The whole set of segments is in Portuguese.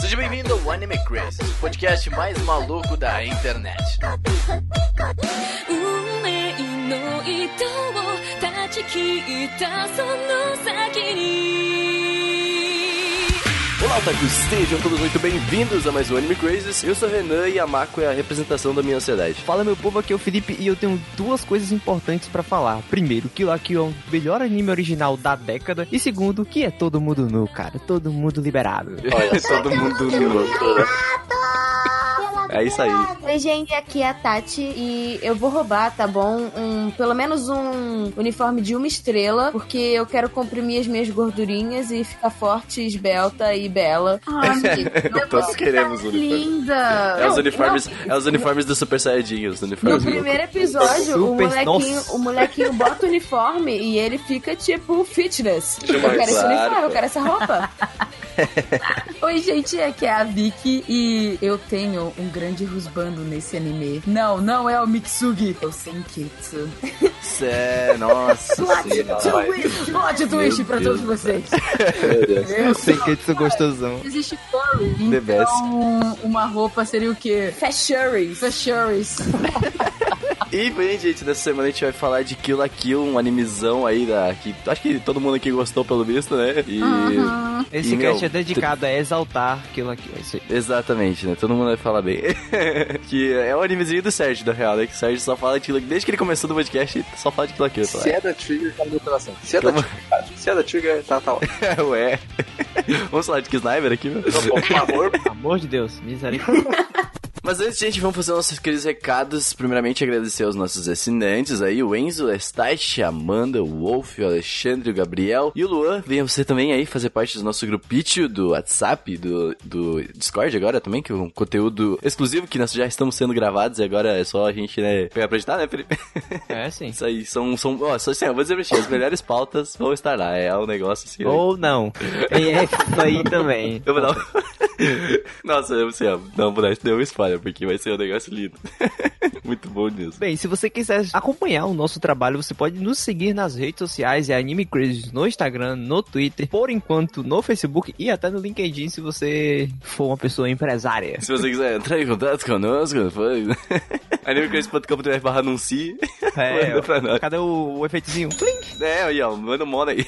Seja bem-vindo ao Anime Crazy, o podcast mais maluco da internet. 運命の糸を断ち切ったその先に Olá, otakus! Sejam todos muito bem-vindos a mais um Anime Crazes. Eu sou o Renan e a Mako é a representação da minha ansiedade. Fala meu povo, aqui é o Felipe e eu tenho duas coisas importantes pra falar. Primeiro, que o Kill é o melhor anime original da década. E segundo, que é todo mundo nu, cara. Todo mundo liberado. Olha, todo mundo nu. É isso aí. Oi, gente, aqui é a Tati e eu vou roubar, tá bom? Um, pelo menos um uniforme de uma estrela, porque eu quero comprimir as minhas gordurinhas e ficar forte, esbelta e bela. Ai, Todos queremos o uniforme. linda! É os uniformes, é os uniformes do Super Saiyajin, os No uniformes. primeiro episódio, o molequinho, nossa. o molequinho bota o uniforme e ele fica tipo fitness. Eu quero esse uniforme, eu quero essa roupa. Oi, gente, aqui é a Vicky e eu tenho um grande rusbando nesse anime. Não, não é o Mitsugi, é o Senketsu. Cé, nossa plot twist pra Deus todos vocês. Eu sei que é gostosão. Existe furry, então uma roupa seria o quê? Fashions. Fashions. E bem, gente, nessa semana a gente vai falar de Kill la Kill, um animezão aí da. Que, acho que todo mundo aqui gostou pelo visto, né? E. Esse e, meu, cast é dedicado a exaltar aquilo aqui. É isso aí. Exatamente, né? Todo mundo vai falar bem. que é o animezinho do Sérgio, na real, né? Que o Sérgio só fala de Kill la Kill. Desde que ele começou no podcast, ele só fala de Kill la Kill. Se é da Trigger, tá no coração. Se é da? Trigger, cara. Se é da Trigger, tá, tá ótimo. Ué. Vamos falar de Sniper aqui, meu? Por favor, Pelo amor de Deus, misericórdia. Mas antes, gente, vamos fazer nossos queridos recados. Primeiramente, agradecer aos nossos assinantes aí, o Enzo, a Estache, a Amanda, o Wolf, o Alexandre, o Gabriel e o Luan. Venha você também aí fazer parte do nosso grupinho do WhatsApp, do, do Discord agora também, que é um conteúdo exclusivo que nós já estamos sendo gravados e agora é só a gente, né, pegar pra editar, né, Felipe? É, sim. Isso aí, são, são, ó, só assim, eu vou dizer pra ti, as melhores pautas vão estar lá, é um negócio assim. Ou não. É isso aí também. Eu vou dar um... Nossa, eu sei, não vou dar deu um spoiler, porque vai ser um negócio lindo. Muito bom nisso. Bem, se você quiser acompanhar o nosso trabalho, você pode nos seguir nas redes sociais, é Anime Crazy no Instagram, no Twitter, por enquanto no Facebook e até no LinkedIn se você for uma pessoa empresária. Se você quiser entrar em contato conosco, foi. animecrazy.com.br barra anuncie. É, Manda pra nós. cadê o, o efeitozinho? Plim! É, aí, ó, manda um mono aí.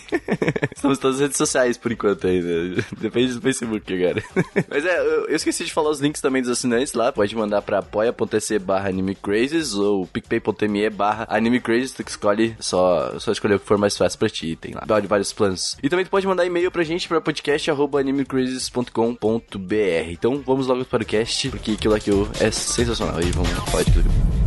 Estamos todas as redes sociais por enquanto ainda. Depende do Facebook agora. Mas é, eu, eu esqueci de falar os links também dos assinantes lá. Pode mandar pra apoia.se barra animecrazes ou picpay.me barra animecrazes. Tu que escolhe, só, só escolher o que for mais fácil pra ti. Tem lá vários planos. E também tu pode mandar e-mail pra gente pra podcast arroba animecrazes.com.br. Então vamos logo para o cast, porque aquilo aqui é sensacional. E vamos falar de tudo.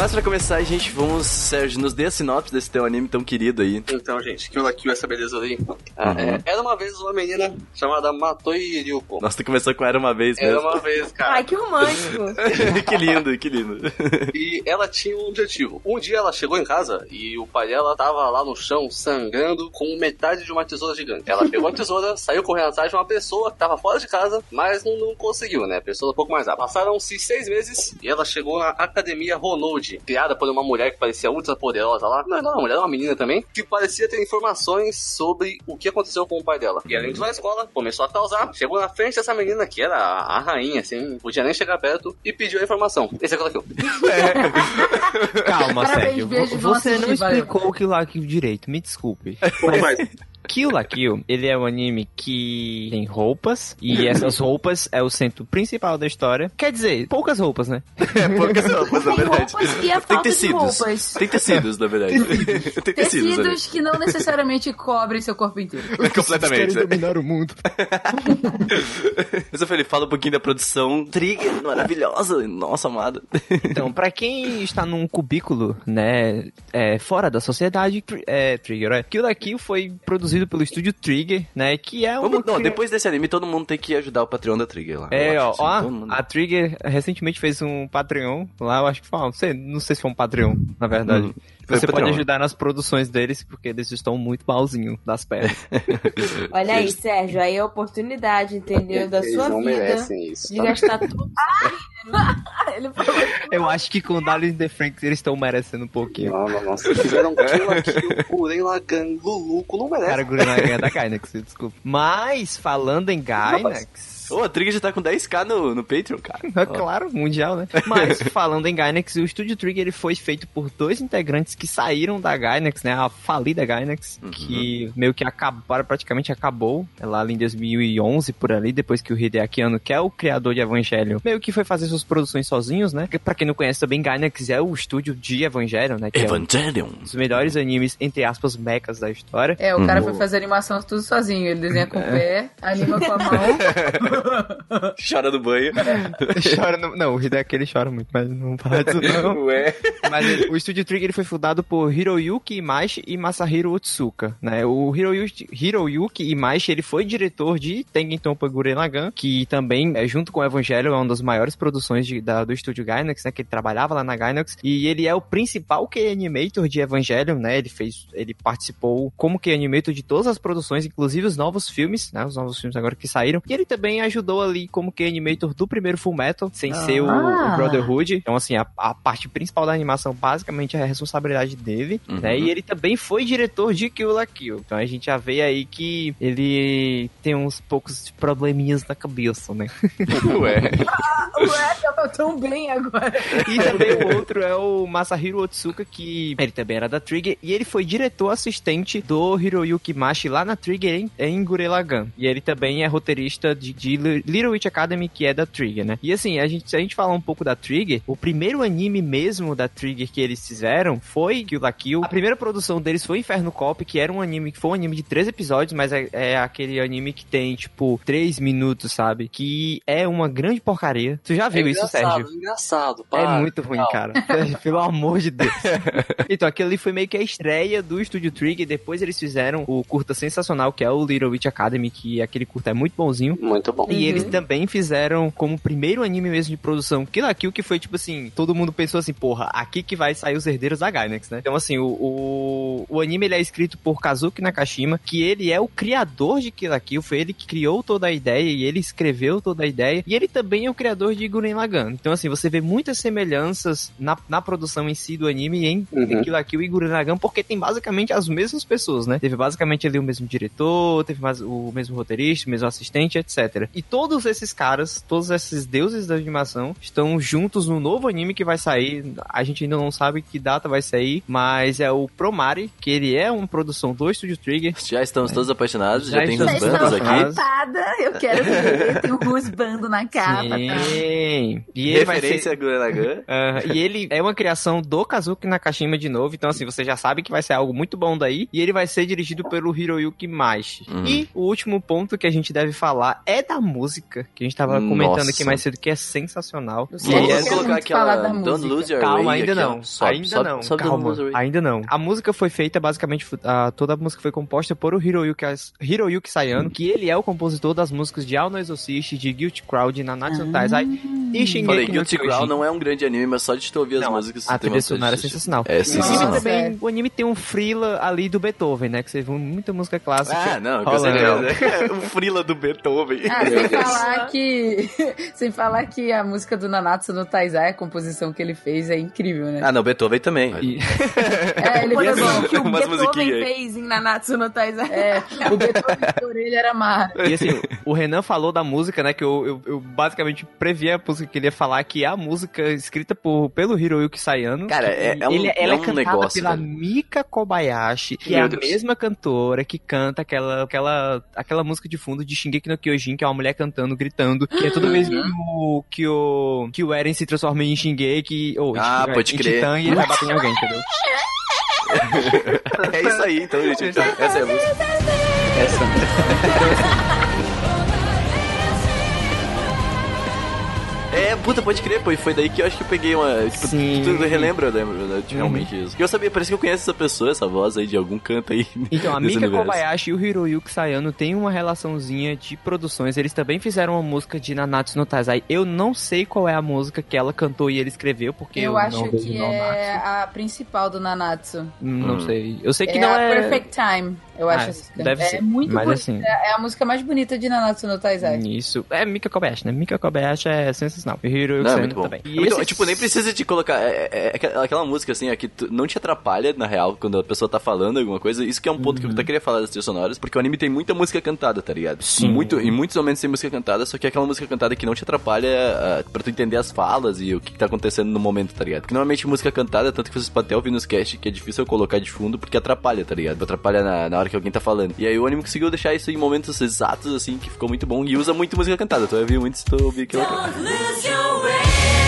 Mas pra começar, gente, vamos, Sérgio, nos dê a sinopse desse teu anime tão querido aí. Então, gente, Kill la Kill, essa beleza aí. Ah, Uhum. é, era uma vez uma menina chamada Matoi Ryuko. Nossa, tu começou com Era Uma Vez Era mesmo. uma vez, cara. Ai, que romântico. que lindo, que lindo. E ela tinha um objetivo. Um dia ela chegou em casa e o pai dela tava lá no chão sangrando com metade de uma tesoura gigante. Ela pegou a tesoura, saiu correndo atrás de uma pessoa que tava fora de casa, mas não, não conseguiu, né? A pessoa um pouco mais rápido. Passaram-se seis meses e ela chegou na Academia Ronald, criada por uma mulher que parecia ultra poderosa lá. Não, não, uma mulher, uma menina também, que parecia ter informações sobre o que aconteceu com o pai dela. E ela entrou na escola, começou a causar, chegou na frente dessa menina, que era a, rainha, assim, podia nem chegar perto, e pediu a informação. Esse é o que ela viu. Calma, Parabéns, Sérgio. beijo, Você não assistir, explicou o Kill la Kill direito, me desculpe. Mas, Kill la Kill, ele é um anime que tem roupas, e essas roupas é o centro principal da história. Quer dizer, poucas roupas, né? É, poucas roupas, na Tem verdade. roupas e a Tem falta de tecidos. roupas. Tem tecidos, na verdade. Tem tecidos? Tecidos que não necessariamente cobrem seu corpo inteiro. Completamente. né? dominar o mundo. Mas eu falei, fala um pouquinho da produção. Trigger, maravilhosa. Nossa, amada. Então, pra quem está num cubículo, né, é, fora da sociedade, é, Trigger, é, Kill la Kill foi produzido pelo estúdio Trigger, né, que é uma... Vamos, não, depois desse anime, todo mundo tem que ajudar o Patreon da Trigger lá. É, ó, ó, assim, todo mundo- a Trigger recentemente fez um Patreon lá, eu acho que foi, não sei, não sei se foi um Patreon, na verdade. Uhum. Você patrão. pode ajudar nas produções deles, porque eles estão muito malzinho das pernas. Olha aí, Sérgio, aí é a oportunidade, entendeu? Da Eles sua não vida merecem isso. de tá? gastar tudo. Ele falou Eu acho que com Dallas The Franks eles estão merecendo um pouquinho. Não, não, não. Se fizeram Kill la Kill, Guren Lagan, Luluco, não merece. Cara, Gurren Lagann é da Gainax, desculpa. Mas, falando em Gainax... Ô, a Trigger já tá com 10k no, no Patreon, cara. É claro, mundial, né? Mas, falando em Gainax, o Studio Trigger ele foi feito por dois integrantes que saíram da Gainax, né? A falida Gainax, que meio que acabaram, praticamente acabou é lá em 2011, por ali, depois que o Hideaki Anno, que é o criador de Evangelion, meio que foi fazer suas produções sozinhos, né? Pra quem não conhece também, Gainax é o estúdio de Evangelion, né? Que é um Evangelion. dos melhores animes, entre aspas, mechas da história. É, o cara Uhum. foi fazer animação tudo sozinho. Ele desenha com o pé, anima com a mão. Chora no banho. chora no... Não, o Hideaki ele chora muito, mas não fala disso não. Ué. Mas ele- o Studio Trigger ele foi fundado por Hiroyuki Imaishi e Masahiro Otsuka, né? O Hiroyuki, Hiroyuki Imaishi, ele foi diretor de Tengen Toppa Gurren Lagann, que também, é, junto com o Evangelho, é uma das maiores produções de- da- do estúdio Gainax, né? Que ele trabalhava lá na Gainax. E ele é o principal key animator de Evangelion, né? Ele fez, ele participou como key animator de todas as produções, inclusive os novos filmes, né? Os novos filmes agora que saíram. E ele também ajudou ali como key animator do primeiro Full Metal, sem ser o, o Ah. Brotherhood. Então, assim, a, a parte principal da animação basicamente é a responsabilidade dele, Uhum. né? E ele também foi diretor de Kill la Kill. Então a gente já vê aí que ele tem uns poucos probleminhas na cabeça, né? Ué. Ué, tava tão bem agora. E também o outro é o Masahiro Otsuka, que ele também era da Trigger, e ele foi diretor assistente do Hiroyuki Mashi lá na Trigger em, em Gurren Lagann. E ele também é roteirista de, de Little Witch Academy, que é da Trigger, né? E assim, a gente, se a gente falar um pouco da Trigger, o primeiro anime mesmo da Trigger que eles fizeram foi Kill la Kill. A primeira produção deles foi Inferno Cop, que era um anime, que foi um anime de três episódios, mas é, é aquele anime que tem, tipo, três minutos, sabe? Que é uma grande porcaria. Tu já viu é isso, Sérgio? engraçado. É para. muito ruim, Não. cara. Pelo amor de Deus. então, aquilo ali foi meio que a estreia do Studio Trigger. Depois eles fizeram o curta sensacional, que é o Little Witch Academy, que aquele curta é muito bonzinho. Muito bom. E eles também fizeram como primeiro anime mesmo de produção Kill la Kill, que foi tipo assim, todo mundo pensou assim, porra, aqui que vai sair os herdeiros da Gainax, né? Então assim, o, o, o anime ele é escrito por Kazuki Nakashima, que ele é o criador de Kill la Kill, foi ele que criou toda a ideia e ele escreveu toda a ideia, e ele também é o criador de Gurren Lagann. Então assim, você vê muitas semelhanças na, na produção em si do anime em Uhum. Kill la Kill e Gurren Lagann, porque tem basicamente as mesmas pessoas, né? Teve basicamente ali o mesmo diretor, teve mais o mesmo roteirista, o mesmo assistente, etc. E todos esses caras, todos esses deuses da animação, estão juntos no novo anime que vai sair. A gente ainda não sabe que data vai sair, mas é o Promare, que ele é uma produção do Studio Trigger. Já estamos todos apaixonados, já, Já tem uns Vocês bandos aqui. ocupada, Eu quero ver. Tem um rusbando na capa. tá? Sim. E ele vai ser... Referência a Gurren Lagann. Aham, e ele é uma criação do Kazuki Nakashima de novo, então assim, você já sabe que vai ser algo muito bom daí, e ele vai ser dirigido pelo Hiroyuki Maishi. Uhum. E o último ponto que a gente deve falar é da música, que a gente tava comentando Nossa. aqui mais cedo, que é sensacional. Eu E sei, aí é- colocar aquela da Don't música. Lose Your Calma, ainda aqui, não. Sobe, ainda sobe, não. sobe calma. Ainda não. A música foi feita basicamente a, toda a música foi composta por o Hiroyuki, Hiroyuki Sayano, que ele é o compositor das músicas de All No Exorcist, de Guilty Crowd, Nanatsu no Taizai e Shingeki Falei, no Guilty. Crown não é um grande anime, mas só de te ouvir as Não, músicas A tem trilha sonora é sensacional. É o, anime sensacional. também, o anime tem um frila ali do Beethoven, né? Que você viu muita música clássica. Ah, não, com certeza. o frila do Beethoven. Ah, sem falar que. sem falar que a música do Nanatsu no Taizai, a composição que ele fez, é incrível, né? Ah, não, Beethoven também. E- É, ele Por fez que o Umas Beethoven fez em Nanatsu no Taizai. É, o Beethoven de orelha era mar. E assim, o Renan falou da música, né? Que eu, eu, eu basicamente previ a música que ele ia falar, que é a música escrita por, pelo Hiroyuki Sayano. Cara, que é- é um- ele, ela é é, um cantada negócio, pela velho. Mika Kobayashi, que é Meu a Deus. mesma cantora que canta aquela, aquela, aquela música de fundo de Shingeki no Kyojin, que é uma mulher cantando, gritando, que é toda vez que o, que o, que o Eren se transforma em Shingeki, ou Ah, em, pode em crer. Titã, e ele vai bater em alguém, entendeu? É isso aí, então, gente. Então, essa é a música. Essa. É, puta, pode crer, pô. E foi daí que eu acho que eu peguei uma. Tipo, Sim. tu, tu relembra, eu lembro, né, realmente isso. E eu sabia, parece que eu conheço essa pessoa, essa voz aí de algum canto aí. Então, a Mika. Kobayashi e o Hiroyuki Sayano têm uma relaçãozinha de produções. Eles também fizeram uma música de Nanatsu no Taizai. Eu não sei qual é a música que ela cantou e ele escreveu, porque eu, Eu acho que é a principal do Nanatsu. Não Hum. sei. Eu sei que é não a é... Perfect Time, eu Ah, acho. essa. deve é ser. muito Mas bonita. assim- É a música mais bonita de Nanatsu no Taizai. Isso. É Mika Kobayashi, né? Mika Kobayashi é sensacional. E Hiroyuki Não, é muito bom. também. É E muito esse- Tipo, nem precisa de colocar. É, é- é aquela- música assim, ó, que tu- não te atrapalha, na real, quando a pessoa tá falando alguma coisa. Isso que é um ponto que eu até queria falar das trilhas sonoras, porque o anime tem muita música cantada, tá ligado? Sim. Muito, em muitos momentos tem música cantada, só que é aquela música cantada que não te atrapalha ah, pra tu entender as falas e o que, que tá acontecendo no momento, tá ligado? Porque normalmente música cantada, tanto que vocês podem até ouvir nos cast, que é difícil eu colocar de fundo, porque atrapalha, tá ligado? Atrapalha na, na hora que alguém tá falando. E aí o anime conseguiu deixar isso em momentos exatos, assim, que ficou muito bom. E usa muito música cantada. Tu vai ouvir muito se tu ouvir aquilo aqui. Don't lose your way.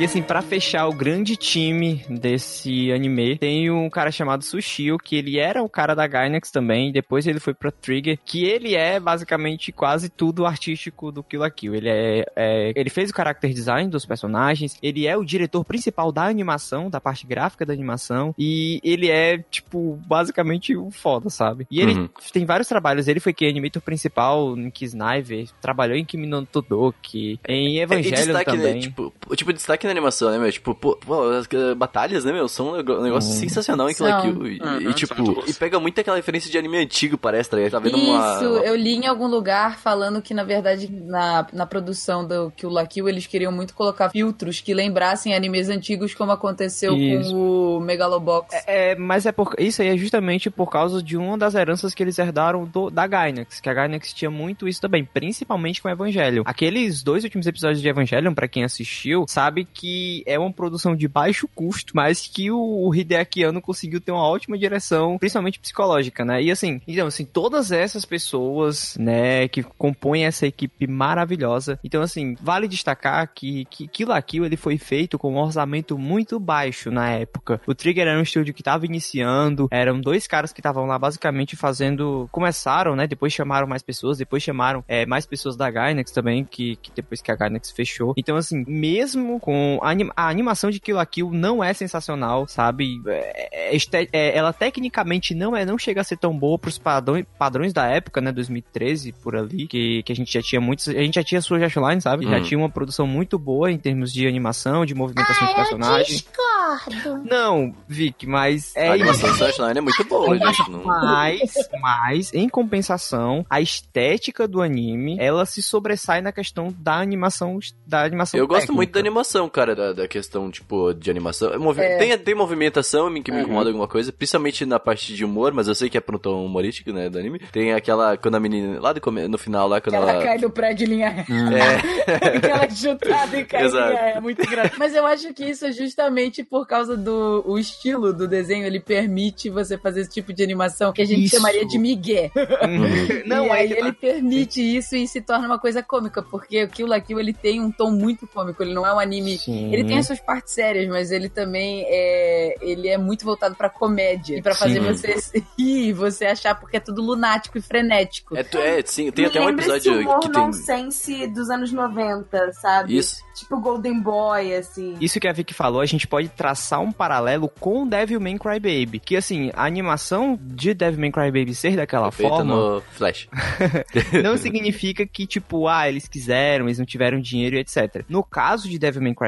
E assim, pra fechar o grande time desse anime, tem um cara chamado Sushio, que ele era o cara da Gainax também, depois ele foi pra Trigger, que ele é basicamente quase tudo artístico do Kill la Kill. Ele é, é- ele fez o character design dos personagens, ele é o diretor principal da animação, da parte gráfica da animação, e ele é, tipo, basicamente o foda, sabe? E ele Uhum. tem vários trabalhos, ele foi que animator principal em Kisniver, trabalhou em Kimi no Todoki, em É, e Evangelion destaque, também. né? Tipo, tipo, destaque na animação, né, meu? Tipo, pô, pô, as batalhas, né, meu? São um negócio Uhum. sensacional em Kill Kill. E, Uhum, e, tipo, e pega muito aquela referência de anime antigo, parece, tá ligado? Tá vendo uma... Isso, eu li em algum lugar falando que, na verdade, na, na produção do Kill la Kill, eles queriam muito colocar filtros que lembrassem animes antigos, como aconteceu Isso. com o Megalobox. É, mas é por, isso aí é justamente por causa de uma das heranças que eles herdaram do- da Gainax, que a Gainax tinha muito isso também, principalmente com o Evangelion. Aqueles dois últimos episódios de Evangelion, pra quem assistiu, sabe que é uma produção de baixo custo, mas que o, o Hideaki Anno conseguiu ter uma ótima direção, principalmente psicológica, né? E assim, então assim, todas essas pessoas, né, que compõem essa equipe maravilhosa. Então assim, vale destacar que que Kill la Kill ele foi feito com um orçamento muito baixo na época. O Trigger era um estúdio que estava iniciando, eram dois caras que estavam lá basicamente fazendo, começaram, né, depois chamaram mais pessoas, depois chamaram é, mais pessoas da Gainax também, que, que depois que a Gainax fechou. Então assim, mesmo com a, anim- a animação de Kill la Kill não é sensacional, sabe? É- é é- ela tecnicamente não é, não chega a ser tão boa pros padrões, padrões da época, né, 2013 por ali, que, que a gente já tinha muitos, a gente já tinha Art Online, sabe? Já Uhum. tinha uma produção muito boa em termos de animação, de movimentação de personagem. Discordo. Não, Vic, mas é a animação do Online é muito boa, gente. Não... Mas, mas, em compensação, a estética do anime, ela se sobressai na questão da animação, da animação Eu gosto técnica. muito da animação, cara, da, da questão, tipo, de animação. Movi- Tem, tem movimentação que me Uhum. incomoda alguma coisa, principalmente na parte de humor, mas eu sei que é pro tom humorístico, né, do anime. Tem aquela, quando a menina, lá do no final, lá, quando ela ela... cai do prédio em linha reta. É, Aquela chutada e cai em Exato. linha reta. É muito engraçado. Mas eu acho que isso é justamente por causa do o estilo do desenho. Ele permite você fazer esse tipo de animação que a gente Isso. chamaria de migué. Uhum. Não, e é aí que- ele permite isso e se torna uma coisa cômica, porque o Kill la Kill ele tem um tom muito cômico, ele não é um anime. Sim. Ele tem as suas partes sérias, mas ele também é, ele é muito voltado pra comédia e pra fazer Sim. você rir, você achar porque é tudo lunático e frenético. é, é, sim, tem Me até um episódio humor que tem... nonsense dos anos 90, sabe? Isso. Tipo Golden Boy, assim. Isso que a Vicky falou, a gente pode traçar um paralelo com Devilman Crybaby. Que assim, a animação de Devilman Crybaby ser daquela Feita forma no Flash. não significa que, tipo, ah, eles quiseram, eles não tiveram dinheiro e etc. No caso de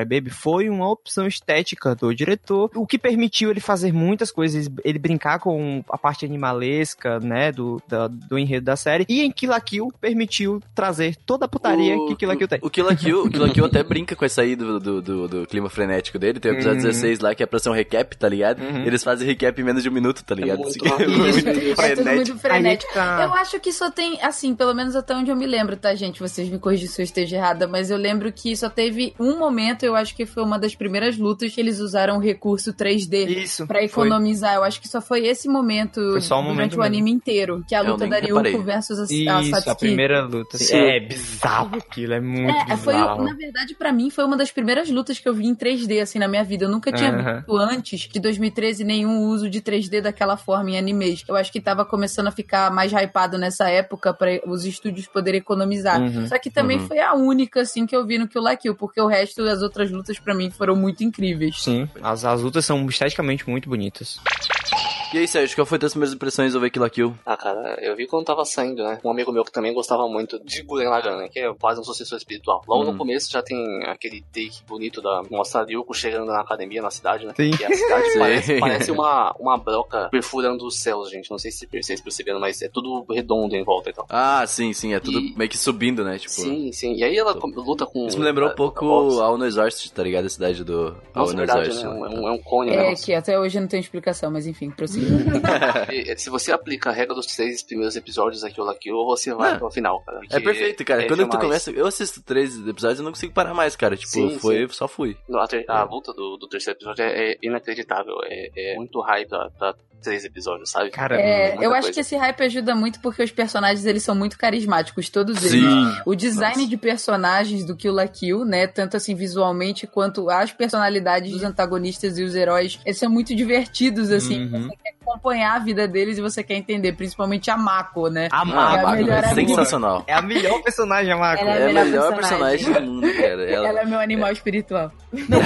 Crybaby, foi uma opção estética do diretor, o que permitiu ele fazer muitas coisas, ele brincar com a parte animalesca, né, do, da- do enredo da série, e em Kill la Kill permitiu trazer toda a putaria que Kill la Kill tem. O Kill la Kill, o Kill la Kill até brinca com essa aí do, do, do, do clima frenético dele. Tem o episódio Uhum. 16 três lá, que é pra ser um recap, tá ligado? Eles fazem recap em menos de um minuto, tá ligado? muito Assim, rápido. muito É tudo frenético. muito frenético. Aí tá. Eu acho que só tem, assim, pelo menos até onde eu me lembro, tá, gente? Vocês me corrigem se eu esteja errada, mas eu lembro que só teve um momento, eu acho que foi uma das primeiras lutas que eles usaram o recurso 3D. Isso. Pra economizar, eu acho que só foi esse momento Foi só um durante momento o mesmo. anime inteiro, que é a Eu luta da Ryuko versus a, a Isso, Satsuki. a primeira luta. Sim. É bizarro aquilo, é muito É, foi, bizarro. na verdade, pra mim, foi uma das primeiras lutas que eu vi em 3D, assim, na minha vida. Eu nunca tinha visto antes de 2013 nenhum uso de 3D daquela forma em animes. Eu acho que tava começando a ficar mais hypado nessa época pra os estúdios poderem economizar. Uhum. Só que também Uhum. foi a única, assim, que eu vi no Kill la Kill, porque o resto das outras lutas pra mim foram muito incríveis. Sim, as, as lutas são esteticamente muito bonitas. E aí, Sérgio, qual foi as tuas primeiras impressões ao ver Kill la Kill? Ah, cara, eu vi quando tava saindo, né? Um amigo meu que também gostava muito de Gurren Lagann, né? Que é quase um sucessor espiritual. Logo Uhum. no começo já tem aquele take bonito da mostra a Ryuko chegando na academia, na cidade, né? Sim. E a cidade Sim. parece, parece uma, uma broca perfurando os céus, gente. Não sei se vocês perceberam, mas é tudo redondo em volta e tal. Ah, sim, sim, é tudo E- meio que subindo, né? Tipo, Sim, sim. E aí ela luta com... isso me lembrou um pouco a box. a Ono Exorcist, tá ligado? A cidade do Nossa, Ono verdade, né? Exorcist. É um, é um- é cone, É, né? que até hoje eu não tenho explicação, mas enfim, prossiga. E, Se você aplica a regra dos três primeiros episódios aqui ou lá, você vai É. até o final, cara. É perfeito, cara. é Quando tu demais. começa. Eu assisto três episódios e não consigo parar mais, cara. Tipo, Sim, foi. Só fui. A, ter- a luta do, do terceiro episódio é, é inacreditável. É, é muito hype pra, pra três episódios, sabe? Cara, É, eu acho coisa. que esse hype ajuda muito porque os personagens eles são muito carismáticos, todos eles. Sim. O design Nossa. de personagens do Kill la Kill, né, tanto assim visualmente quanto as personalidades dos antagonistas e os heróis, eles são muito divertidos assim. Uhum. Você quer acompanhar a vida deles e você quer entender, principalmente a Mako, né? A Mako, Mako melhor é sensacional. é a melhor personagem, a Mako. Ela É a melhor melhor personagem. personagem do mundo, cara. Ela... Ela... é meu animal espiritual.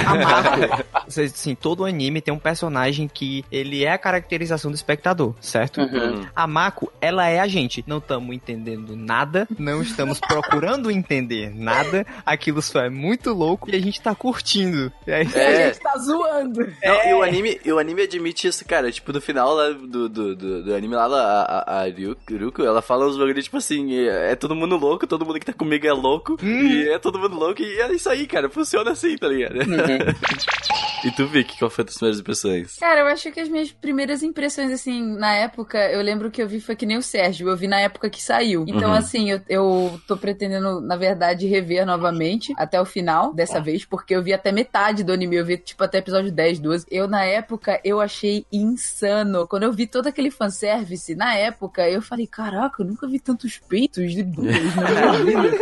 A Mako, assim, todo anime tem um personagem que ele é a caracterização do espectador, certo? Uhum. A Mako, ela é a gente. Não estamos entendendo nada, não estamos procurando entender nada. Aquilo só é muito louco e a gente tá curtindo. E aí, É. A gente tá zoando. Não, e o anime, e o anime admite isso, cara. Tipo, no final lá do, do, do, do anime lá, a, a, a Ryuko, ela fala uns bagulho, tipo assim, é, é todo mundo louco, todo mundo que tá comigo é louco, e é todo mundo louco, e é isso aí, cara. Funciona assim, tá ligado? e tu, Vic, qual foi as tuas primeiras impressões? Cara, eu acho que as minhas primeiras impressões, assim, na época, eu lembro que eu vi foi que nem o Sérgio, eu vi na época que saiu. Então, Uhum. assim, eu, eu tô pretendendo, na verdade, rever novamente até o final dessa vez, porque eu vi até metade do anime, eu vi, tipo, até episódio 10, 12. Eu, na época, eu achei insano. Quando eu vi todo aquele fanservice, na época, eu falei, caraca, eu nunca vi tantos peitos de duas na minha vida.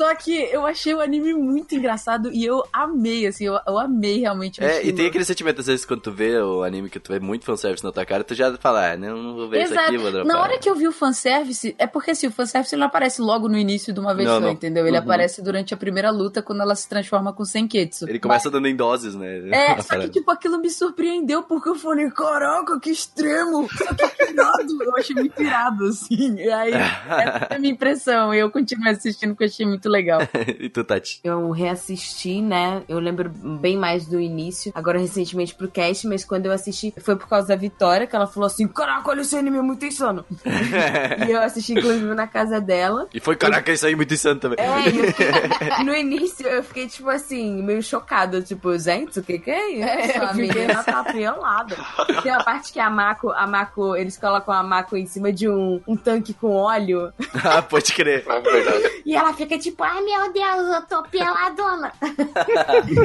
Só que eu achei o anime muito engraçado e eu amei, assim, eu, eu amei realmente o É, e tem aquele sentimento, às vezes, quando tu vê o anime que tu vê muito fanservice na tua cara, tu já fala, ah, não, não vou ver isso aqui, vou dropar. Na hora que eu vi o fanservice, é porque assim, o fanservice ele não aparece logo no início de uma vez Não, só, não. entendeu? Ele Uhum. aparece durante a primeira luta, quando ela se transforma com Senketsu. Ele começa dando em doses, né? É, só que, tipo, aquilo me surpreendeu, porque eu falei, caraca, que extremo! Só que irado! Eu achei muito irado, assim. E aí, essa foi a minha impressão. E eu continuo assistindo, porque eu achei muito legal. e tu, Tati? Eu reassisti, né? Eu lembro bem mais do início, agora recentemente pro cast, mas quando eu assisti foi por causa da Vitória, que ela falou assim: Caraca, olha esse anime, é muito insano. e eu assisti, inclusive, na casa dela. E foi, caraca, isso aí é muito insano também. É, eu fiquei- no início eu fiquei, tipo assim, meio chocada. Tipo, gente, o que que é isso? É, eu a fiquei- menina tá pelada. Tem uma parte que a Mako, a Mako, eles colocam a Mako em cima de um, um tanque com óleo. ah, pode crer. É verdade. E ela fica tipo, ai meu Deus, eu tô peladona.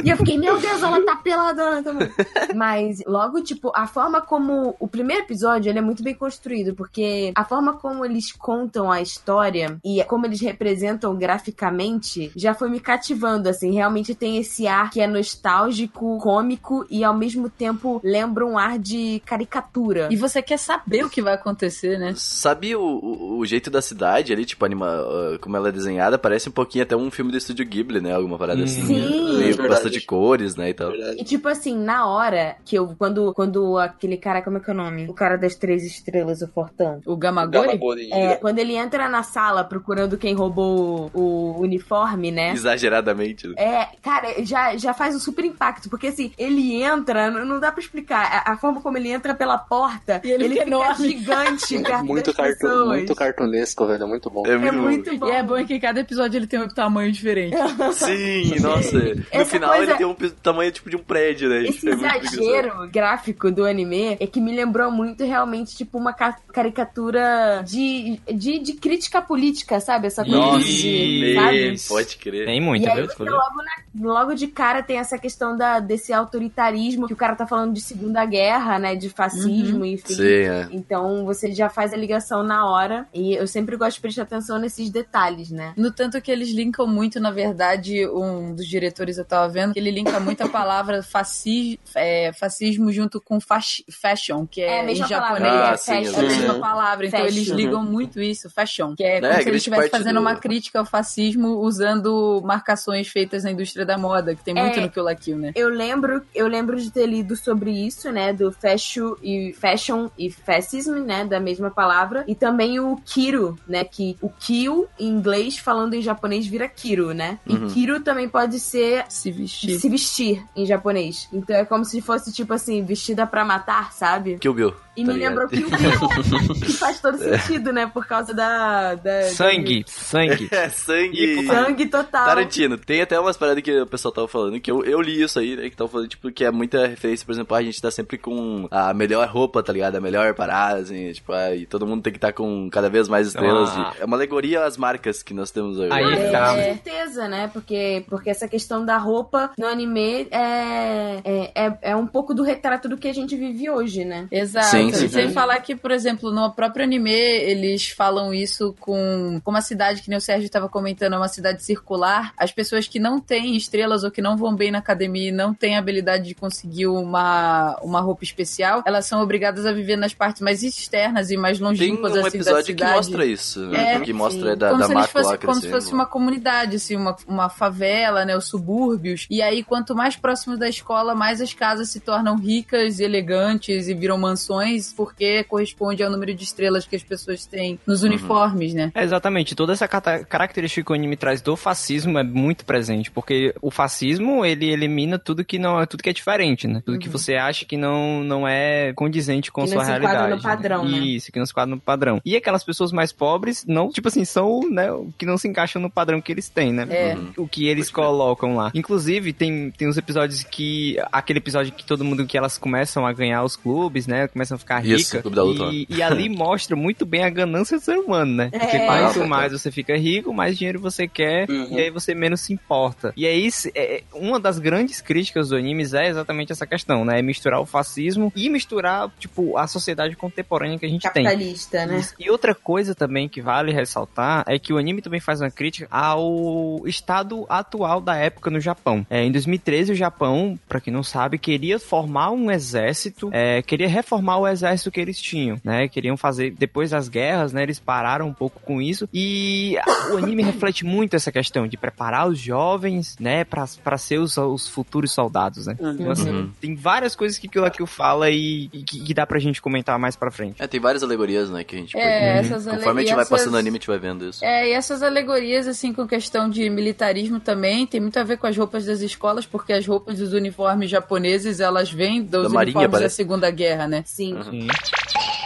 e eu fiquei, meu Deus, ela tá peladona também. Mas logo, tipo, a forma como. O primeiro episódio ele é muito bem construído, porque a forma como eles contam a história e como eles representam graficamente já foi me cativando, assim. Realmente tem esse ar que é nostálgico, cômico e ao mesmo tempo lembra um ar de caricatura. E você quer saber o que vai acontecer, né? Sabe o, o, o jeito da cidade ali, tipo, anima, ah, como ela é desenhada, parece um pouquinho até um filme do estúdio Ghibli, né? Alguma parada assim. Sim. Meio bastante cores, né? E tal. E tipo assim, na hora que eu. Quando, quando aquele cara, como é que é o nome? O cara das três estrelas, o Fortão. O Gamagori? Gamagori. É, quando ele entra na sala procurando quem roubou o, o uniforme, né? Exageradamente. né? É, cara, já, já faz um super impacto, porque assim, ele entra, não dá pra explicar, a, a forma como ele entra pela porta, E ele ele, fica fica enorme. gigante Muito, pessoas. muito cartunesco, velho. Muito bom. É É muito, muito bom. E é bom que cada episódio ele tem um tamanho diferente. Sim, nossa. No Essa final coisa- ele tem um tamanho tipo de um prédio, né? Esse é muito exagero gráfico do anime é que me lembrou muito realmente, tipo, uma ca- caricatura de, de, de crítica política, sabe? Essa coisa Nossa, de. Sabe? pode crer. Tem E aí você logo, na- logo de cara tem essa questão da, desse autoritarismo, que o cara tá falando de Segunda Guerra, né? De fascismo, enfim. Sim, é. Então você já faz a ligação na hora. E eu sempre gosto de prestar atenção nesses detalhes, né? No tanto que eles linkam muito, na verdade, um dos diretores eu tava vendo, que ele linka muito a palavra fasci, é, fascismo junto com fash- fashion, que é, É a mesma em japonês. palavra, Ah, é sim, É a mesma palavra, então Fashion. eles ligam muito isso, fashion, que é como É, se ele estivesse fazendo do- uma crítica ao fascismo usando marcações feitas na indústria da moda, que tem muito É. no Kill la Kill, né? Eu lembro, eu lembro de ter lido sobre isso, né? Do fashion e fashion e fascism, né? Da mesma palavra. E também o kiro, né? Que o kill em inglês, falando em japonês, vira kiro, né? Uhum. E kiro também pode ser Se vestir. se vestir em japonês. Então é como se fosse tipo assim, vestida pra matar, sabe? Kill Bill. E tá me ligado? lembrou Kill Bill. que faz todo sentido, né? Por causa da. da Sangue, sangue. É, sangue. Sangue total. Tarantino. Tem até umas paradas que o pessoal tava falando, que eu, eu li isso aí, né? Que tava falando, tipo, que é muita referência, por exemplo, a gente tá sempre com a melhor roupa, tá ligado? A melhor parada, assim, tipo, e todo mundo tem que estar com cada vez mais estrelas. Ah. de- É uma alegoria às marcas que nós temos hoje. Aí É, tá. Com certeza, né? Porque, porque essa questão da roupa no anime é, é, é, é um pouco do retrato do que a gente vive hoje, né? Exato. Sim, sim. Sem falar que, por exemplo, no próprio anime, eles falam isso com como a cidade, que nem o Sérgio estava comentando, é uma cidade circular. As pessoas que não têm estrelas ou que não vão bem na academia e não têm a habilidade de conseguir uma, uma roupa especial, elas são obrigadas a viver nas partes mais externas e mais Tem longínquas um assim, da episódio que cidade. mostra isso, né? É, que mostra sim. da, como da Mako como se fosse uma comunidade, assim, uma, uma favela, né, os subúrbios. E aí, quanto mais próximo da escola, mais as casas se tornam ricas, elegantes e viram mansões, porque corresponde ao número de estrelas que as pessoas têm nos Uhum. uniformes, né? É, exatamente, toda essa característica que o anime traz do fascismo é muito presente, porque o fascismo, ele elimina tudo que não é tudo que é diferente, né? Tudo que você acha que não, não é condizente com Que a não sua se enquadra realidade. no padrão, né? Isso, que não se enquadra no padrão. E aquelas pessoas mais pobres, não, tipo assim, são, né, que não se encaixam no padrão que eles têm, né? É. O que eles colocam lá. Inclusive, tem, tem uns episódios que. Aquele episódio que todo mundo que elas começam a ganhar os clubes, né? Começam a ficar Isso, ricas. Clube da Luta, e, e ali mostra muito bem a ganância do ser humano, né? Porque É. quanto Nossa, mais você fica rico, mais dinheiro você quer, Uhum. e aí você menos se importa. E aí, se- é, uma das grandes críticas do animes é exatamente essa questão, né? É misturar o fascismo e misturar, tipo, a sociedade contemporânea que a gente tem. Capitalista, né? Isso. E outra coisa também que vale ressaltar é que o anime também faz uma crítica ao estado atual da época no Japão. É, em 2013, o Japão, pra quem não sabe, queria formar um exército, é, queria reformar o exército que eles tinham, né? Queriam fazer, depois das guerras, né? Eles pararam um pouco com isso. E o anime reflete muito essa questão de preparar os jovens, né? Pra, pra ser os, os futuros soldados, né? Então, assim, Uhum. tem várias coisas que la Kill fala e, e que, que dá pra gente comentar mais pra frente. É, tem várias alegorias, né, que a gente É, pode... essas Conforme a gente vai passando o anime, a gente vai vendo isso. É, e essas alegorias, assim, com questão de militarismo também, tem muito a ver com as roupas das escolas, porque as roupas dos uniformes japoneses, elas vêm dos Da Marinha, uniformes da parece. Segunda Guerra, né? Sim. Sim.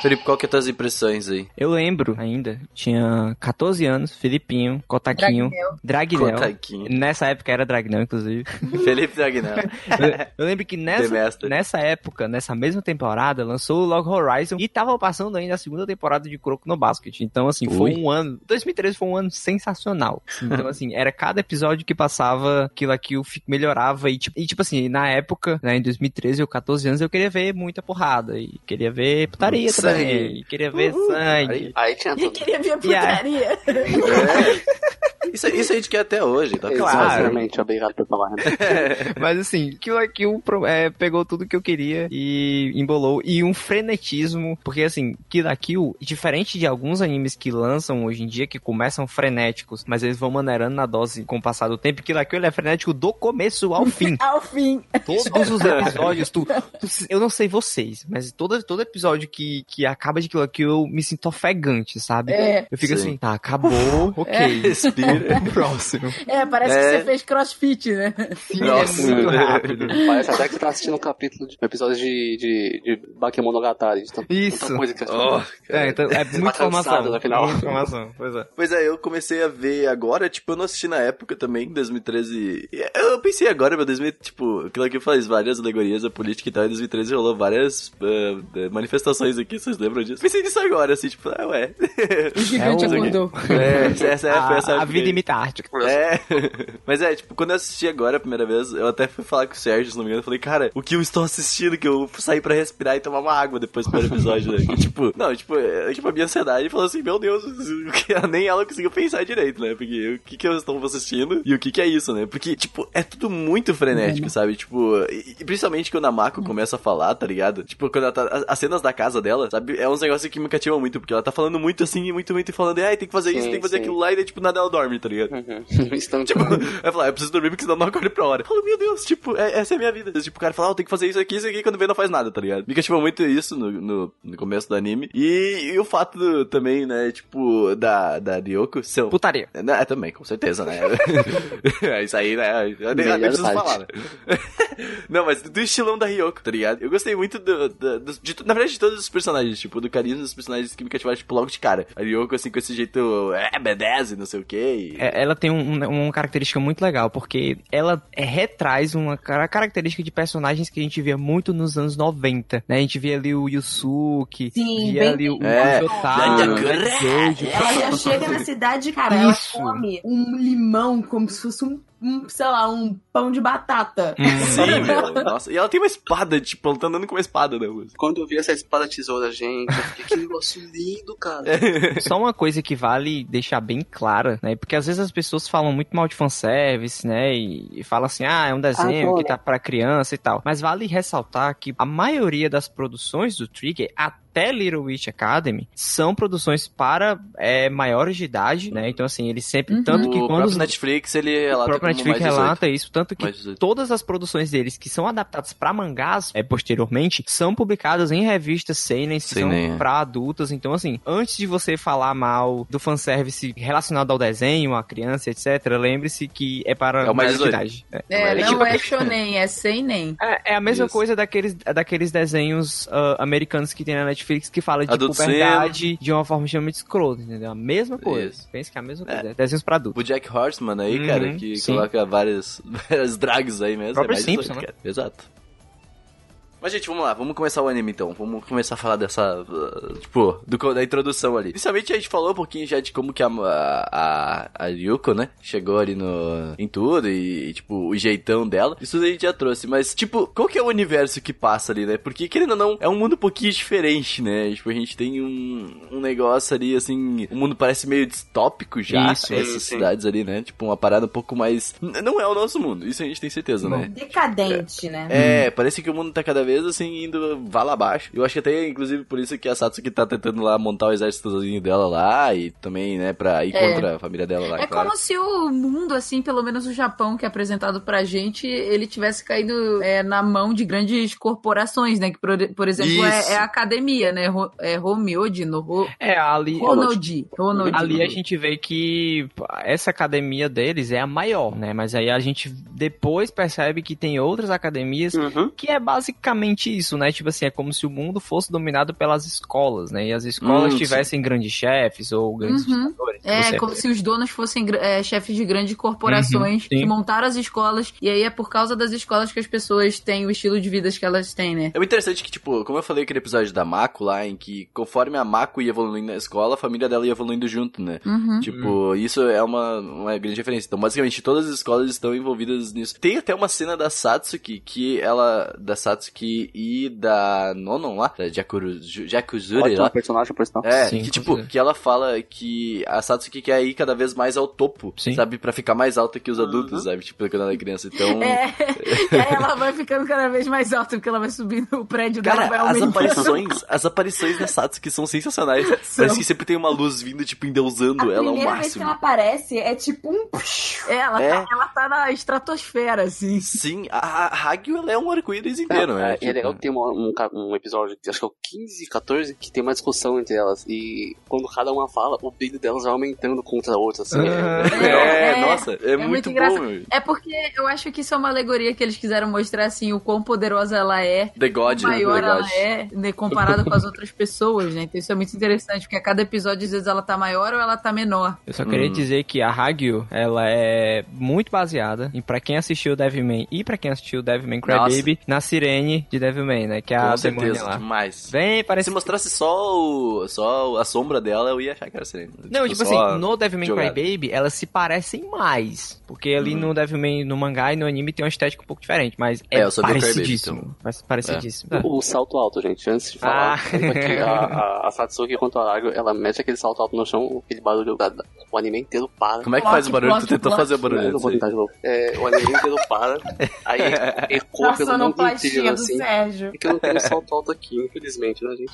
Felipe, qual que é as tuas impressões aí? Eu lembro ainda, tinha 14 anos, Filipinho, Cotaquinho, Dragnel. Dragnel. Cotaquinho. Nessa época era Dragnel, inclusive. Felipe Dragnel. eu, eu lembro que The nessa, nessa época, nessa mesma temporada, lançou o Log Horizon e tava passando ainda a segunda temporada de Kuroko no Basket. Então, assim, foi Ui. um ano. 2013 foi um ano sensacional. Então, assim, era cada episódio que passava, aquilo aqui melhorava. E tipo, e, tipo assim, na época, né, em 2013, eu 14 anos, eu queria ver muita porrada. E queria ver putaria Sangue. também. E queria ver sangue. Aí- Aí tinha E tudo. queria ver E putaria. É. Isso, isso a gente quer até hoje, tá Claro. Sinceramente, obrigado por falar. Mas assim, Kill la Kill é, pegou tudo que eu queria e embolou. E um frenetismo, porque assim, Kill la Kill, diferente de alguns animes que lançam hoje em dia, que começam frenéticos, mas eles vão maneirando na dose com o passar do tempo, la Kill ele é frenético do começo ao fim. Ao fim. Todos os episódios, tu, tu- eu não sei vocês, mas todo, todo episódio que, que que acaba de Kill Kill, eu me sinto ofegante, sabe? É. Eu fico Sim. assim, tá, acabou, ok. Respira. Próximo. É, parece É. que você fez crossfit, né? Sim, Nossa. é muito rápido. Parece até que você tá assistindo um capítulo de um episódio de, de, de Bakemonogatari. De tanta, Isso. tanta coisa que você Oh, É, então, é tá informação. cansado no final. Muita informação, pois é. Pois é, eu comecei a ver agora, tipo, eu não assisti na época também, em 2013. E Eu pensei agora, meu 2000, tipo, aquilo que eu falei, várias alegorias da política e tal, em 2013 rolou várias eh, manifestações aqui, vocês lembram disso? Pensei nisso agora, assim, tipo, ah, ué. O gigante É o- acordou. É, essa é, foi essa A, a vida imita a arte. É, mas é, tipo, quando eu assisti agora a primeira vez, eu até fui falar com o Sérgio, se não me engano, eu falei, cara, o que eu estou assistindo, que eu saí pra respirar e tomar uma água depois do primeiro episódio, né? Tipo, não, tipo, é, tipo, a minha ansiedade falou assim, meu Deus, nem ela conseguiu pensar direito, né? Porque o que que eu estou assistindo e o que que é isso, né? Porque, tipo, é tudo muito frenético, sabe? Tipo, e, e principalmente quando a Mako começa a falar, tá ligado? Tipo, quando ela tá, as, as cenas da casa dela, sabe? É uns negócios que me cativam muito, porque ela tá falando muito assim, muito, muito, e falando, ai, tem que fazer isso, Sim, tem que fazer sim. aquilo lá, e daí, tipo, nada ela dorme, tá ligado? Uhum. Instante. Tipo, vai falar, eu preciso dormir porque senão eu não acordo pra hora. Eu falo, meu Deus, tipo, é- essa é a minha vida. Tipo, o cara fala, ah, eu tenho que fazer isso aqui, isso aqui, quando vê não faz nada, tá ligado? Me cativou muito isso no, no, no começo do anime. E, e o fato do- também, né, tipo, da, da Ryoko ser... Putaria. É, também, com certeza, né? é isso aí, né? Eu nem, nem preciso parte. falar, né? Não, mas do estilão da Ryoko, tá ligado? Eu gostei muito do, do- do- de, na verdade, de todos os personagens, tipo, do carisma dos personagens que me cativaram, tipo, logo de cara. A Ryoko, assim, com esse jeito, é, B10 e não sei o quê. e- É, ela tem um- um- uma característica muito legal, porque ela é, retraz uma cara- característica de personagens que a gente via muito nos anos 90, né? A gente via ali o Yusuke, Sim, via bem ali o, É. o Jotaro, né. Ela já chega na cidade, cara, ela Isso. Come um limão como se fosse um, um, sei lá, um pão de batata. Sim, meu. Nossa, e ela tem uma espada, tipo, ela tá andando com uma espada na rua. Quando eu vi essa espada tesoura, gente, eu fiquei, que negócio lindo, cara. Só uma coisa que vale deixar bem clara, né? Porque às vezes as pessoas falam muito mal de fanservice, né? E, e falam assim, ah, é um desenho Ah, que tá pra criança e tal. Mas vale ressaltar que a maioria das produções do Trigger, até Little Witch Academy, são produções para é, maiores de idade, né? Então, assim, eles sempre. Uhum. Tanto que o quando próprio os, Netflix, ele o relata próprio como Netflix mais 18. relata isso, tanto que Mais 18. todas as produções deles que são adaptadas pra mangás é, posteriormente são publicadas em revistas seinen que Seinen, são é. pra adultas. Então, assim, antes de você falar mal do fanservice relacionado ao desenho, à criança, etc., lembre-se que é para É o mais maiores de 18. idade. É. É, É não tipo- é shonen, é seinen. É, é a mesma Isso. coisa daqueles, daqueles desenhos ah, americanos que tem na Netflix que fala de Adult puberdade de uma forma extremamente escrota, entendeu? A mesma coisa. Isso. Pensa que é a mesma É. coisa. Desenhos pra adultos. O Jack Horseman aí, Uhum, cara, que sim. coloca várias, várias drags aí mesmo. Próprio é Simpson, 18, né? Exato. Mas, gente, vamos lá, vamos começar o anime então. Vamos começar a falar dessa. uh, tipo, do, da introdução ali. Inicialmente a gente falou um pouquinho já de como que a, a, a Ryuko, né? Chegou ali no. em tudo e, tipo, o jeitão dela. Isso a gente já trouxe. Mas, tipo, qual que é o universo que passa ali, né? Porque, querendo ou não, é um mundo um pouquinho diferente, né? Tipo, a gente tem um, um negócio ali, assim. O mundo parece meio distópico já. Isso, essas sim. cidades ali, né? Tipo, uma parada um pouco mais. Não é o nosso mundo, isso a gente tem certeza, né? Decadente, né? É, parece que o mundo tá cada vez assim indo vala abaixo. Eu acho que até, inclusive, por isso que a Satsuki tá tentando lá montar o exércitozinho dela lá e também, né, pra ir É. contra a família dela lá, É claro. como se o mundo, assim, pelo menos o Japão, que é apresentado pra gente, ele tivesse caído é, na mão de grandes corporações, né? Que, por, por exemplo, é, é a academia, né? Ro, é Romeuji, no Ro, É, ali. Ronaldi. Ronaldi. Ali a gente vê que essa academia deles é a maior, né? Mas aí a gente depois percebe que tem outras academias Uhum. que é basicamente isso, né? Tipo assim, é como se o mundo fosse dominado pelas escolas, né? E as escolas Hum, tivessem grandes chefes ou grandes Uhum. ditadores. É, Você- como se os donos fossem é, chefes de grandes corporações Uhum, que sim. montaram as escolas, e aí é por causa das escolas que as pessoas têm o estilo de vida que elas têm, né? É muito interessante que, tipo, como eu falei aquele episódio da Mako lá, em que conforme a Mako ia evoluindo na escola, a família dela ia evoluindo junto, né? Uhum. Tipo, isso é uma, uma grande diferença. Então, basicamente, todas as escolas estão envolvidas nisso. Tem até uma cena da Satsuki, que ela, da Satsuki e da Nonon lá, da Jakuru, Jakuzuri Ótimo lá. personagem, por sinal. É, Sim, que tipo, que ela fala que a Satsuki quer ir cada vez mais ao topo, Sim. sabe? Pra ficar mais alta que os adultos, sabe? Tipo, quando ela é criança. Então, É, e aí ela vai ficando cada vez mais alta, porque ela vai subindo o prédio dela, vai Cara, as aparições, as aparições da Satsuki são sensacionais. Parece que sempre tem uma luz vindo, tipo, endeusando A ela ao primeira vez que máximo. ela aparece é tipo um. É, ela, É. Tá, ela tá na estratosfera, assim. Sim, a, a Hagyu, ela é um arco-íris inteiro, né? E é legal que tem uma- um, um episódio, acho que é o 15, 14, que tem uma discussão entre elas. E quando cada uma fala, o brilho delas vai aumentando contra a outra, assim. É, É, é, nossa, é, muito, muito bom, engraçado. meu. É porque eu acho que isso é uma alegoria que eles quiseram mostrar, assim, o quão poderosa ela é, The God, quão maior The God. ela é, né, comparada com as outras pessoas, né? Então isso é muito interessante, porque a cada episódio, às vezes, ela tá maior ou ela tá menor. Eu só queria Hum. dizer que a Hagyu, ela é muito baseada em pra quem assistiu Devilman e pra quem assistiu Devilman Crybaby, na Sirene de Devilman, né? Que é a Com demônia certeza, lá. demais. Bem Se parecido. mostrasse só, o, só a sombra dela, eu ia achar que era sereno. Não, tipo, só assim, no Devilman. Crybaby, elas se parecem mais. Porque ali Uhum. no Devilman, no mangá e no anime tem uma estética um pouco diferente, mas é, É, eu só vi o Crybaby, parecidíssimo. então. Mas parecidíssimo. É. O salto alto, gente, antes de falar, Ah. a, a, a Satsuki contra o Aragorn, ela mete aquele salto alto no chão, aquele barulho, da, da- o anime inteiro para. Como é que faz o barulho? plot, tu tentou fazer o barulho Eu não vou tentar de novo. É, o anime inteiro para, aí ecoa pelo mundo inteiro, assim. Sérgio. É que eu não tenho salto alto aqui, infelizmente, né, gente?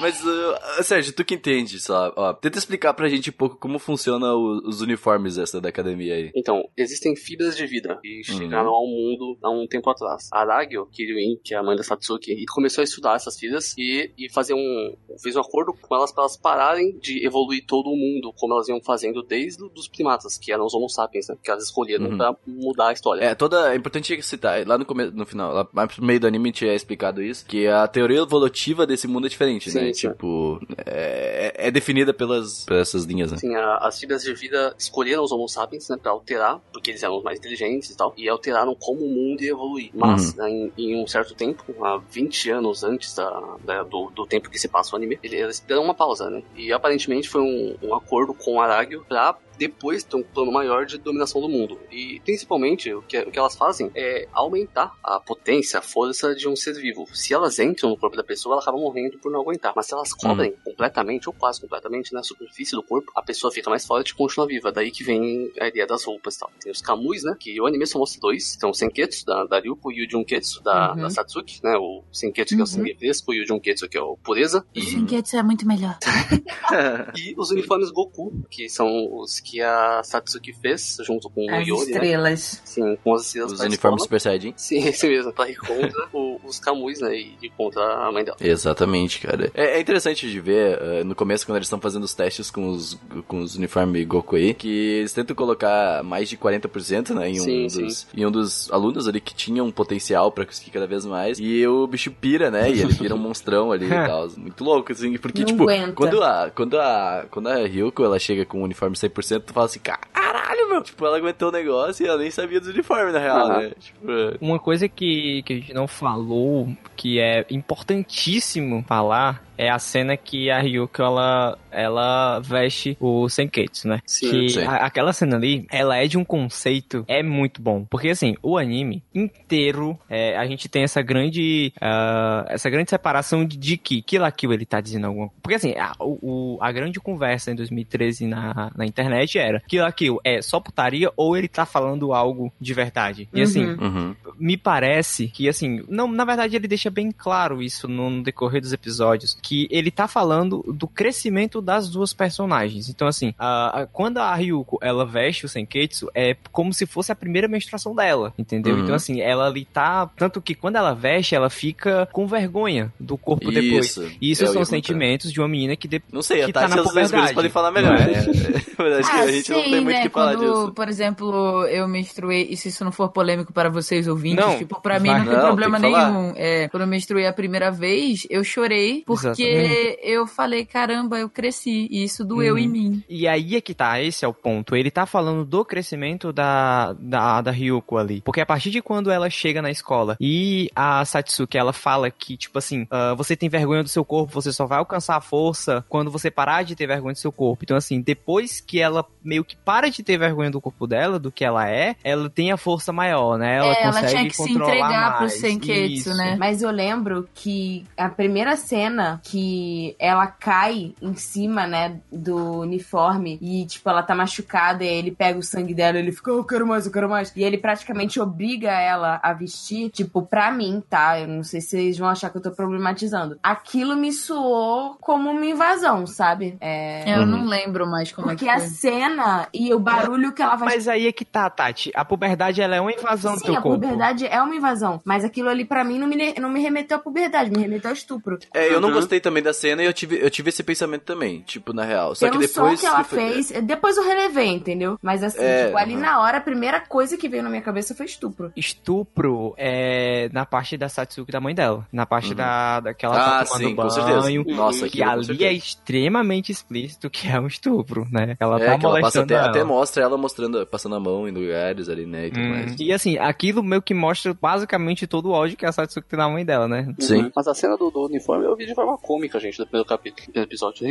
Mas, uh, Sérgio, tu que entende, lá, ó, tenta explicar pra gente um pouco como funciona o- os uniformes essa da academia aí. Então, existem fibras de vida que Uhum. chegaram ao mundo há um tempo atrás. A Aragyo Kiryuin, que é a mãe da Satsuki, e começou a estudar essas fibras e, e fazer um, fez um acordo com elas para elas pararem de evoluir todo o mundo, como elas iam fazendo desde os primatas, que eram os Homo sapiens, né, que elas escolheram Uhum. pra mudar a história. É, toda. É importante citar, lá no começo, no final, lá mais pro meio do anime tinha explicado isso, que a teoria evolutiva desse mundo é diferente, Sim, né? sim. Tipo, é, é definida pelas, pelas essas linhas, né? Assim, a- as fibras de vida escolheram os Homo sapiens né, para alterar, porque eles eram os mais inteligentes e tal, e alteraram como o mundo ia evoluir. Mas, né, em, em um certo tempo, há 20 anos antes da, da- do, do tempo que se passa o anime, ele- eles deram uma pausa, né? E aparentemente foi um, um acordo com o Aragyo pra depois ter um plano maior de dominação do mundo. E principalmente o que, o que elas fazem é aumentar a potência, a força de um ser vivo. Se elas entram no corpo da pessoa, ela acaba morrendo por não aguentar. Mas se elas cobrem completamente, ou quase completamente, na superfície do corpo, a pessoa fica mais forte e continua viva. Daí que vem a ideia das roupas e tal. Tem os Kamuis, né? Que o anime só mostra dois. Tem o Senketsu, da, da Ryuko, e o Junketsu, da, Uhum. da Satsuki, né? O Senketsu, que é o sangue fresco, e o Junketsu, que é o pureza. E Brinquedos é muito melhor. e os uniformes Goku, que são os que a Satsuki fez, junto com o As Yori, né? estrelas. Sim, com as estrelas Os uniformes. Super Saiyajin. Sim, esse mesmo, pra ir contra o- os Kamuis, né? E ir contra a mãe dela. Exatamente, cara. É, é interessante de ver eh, no começo, quando eles estão fazendo os testes com os, com os uniformes Goku aí, que eles tentam colocar mais de 40% né, em, um Sim, sim. dos, em um dos alunos ali que tinha um potencial pra conseguir cada vez mais. E o bicho pira, né? E ele vira um monstrão ali e tal. Muito louco, assim. Porque, Não tipo, aguenta. quando a, quando, a, quando a Ryuko ela chega com o uniforme 100%, tu fala assim, caralho, meu. Tipo, ela aguentou o negócio e ela nem sabia dos uniformes, na real, Aham. né? Tipo, Uma coisa que, que a gente não falou, que é importantíssimo falar, é a cena que a Ryuko, ela, ela veste o Senketsu, né? Sim, que sim. a- aquela cena ali, ela é de um conceito, é muito bom. Porque, assim, o anime inteiro, é, a gente tem essa grande, ah, essa grande separação de, de que Kill la Kill ele tá dizendo alguma coisa. Porque, assim, a, o, a grande conversa em 2013 na, na internet era Kill la Kill é só putaria ou ele tá falando algo de verdade. E, assim, Uhum. uhum. me parece que, assim, não, na verdade ele deixa bem claro isso no, no decorrer dos episódios, que ele tá falando do crescimento das duas personagens. Então, assim, a- a- quando a Ryuko, ela veste o Senketsu, é como se fosse a primeira menstruação dela, entendeu? Uhum. Então, assim, ela ali tá, tanto que quando ela veste, ela fica com vergonha do corpo depois. Isso. E isso Eu são sentimentos de uma menina que, de- Não sei, a que tá Tati na outras puberdade. gurias podem falar melhor, Não é? né? Mas acho que a gente não tem muito o né? que falar quando, disso. por exemplo, eu menstruei, e se isso não for polêmico para vocês ouvintes, Não, tipo, pra mim vai. não tem Não, problema tem nenhum. É, quando eu menstruei a primeira vez, eu chorei porque Exatamente. eu falei, caramba, eu cresci, e isso doeu Uhum. em mim. E aí é que tá, esse é o ponto. Ele tá falando do crescimento da, da, da Ryuko ali. Porque a partir de quando ela chega na escola e a Satsuki, ela fala que, tipo assim, ah, você tem vergonha do seu corpo, você só vai alcançar a força quando você parar de ter vergonha do seu corpo. Então, assim, depois que ela meio que para de ter vergonha do corpo dela, do que ela é, ela tem a força maior, né? Ela É, ela consegue tinha que se controlar entregar pro mais. Senketsu, Isso. né? Mas eu lembro que a primeira cena que ela cai em cima, né, do uniforme e, tipo, ela tá machucada e aí ele pega o sangue dela e ele fica, "Oh, eu quero mais, eu quero mais. E ele praticamente obriga ela a vestir, tipo, pra mim, tá? Eu não sei se vocês vão achar que eu tô problematizando. Aquilo me soou como uma invasão, sabe? É. Eu não lembro mais como Porque é que a foi. cena e o barulho que ela vai Mas aí é que tá, Tati. A puberdade, ela é uma invasão do Sim, teu a corpo. puberdade é uma invasão. Mas aquilo ali, pra mim, não me, não me remeteu à puberdade, me remeteu ao estupro. É, eu não Uhum. gostei também da cena e eu tive, eu tive esse pensamento também, tipo, na real. Só Pelo que depois. som que ela fez, depois eu relevei, entendeu? Mas assim, É, tipo, ali aham. na hora, a primeira coisa que veio na minha cabeça foi estupro. Estupro é na parte da Satsuki da mãe dela. Na parte da, da que ela Ah, tá tomando sim, com banho. certeza. Nossa, Que com ali certeza. é extremamente explícito que é um estupro, né? Ela É, tá que ela passa até, ela. até mostra ela mostrando, passando a mão em lugares ali, né? E tudo Hum, mais. E assim, aquilo meio que mostra basicamente todo o ódio que a Satsuki tem na mãe dela, né? Sim. Mas a cena do, do uniforme eu vi de forma cômica, gente, do primeiro capítulo, do primeiro episódio.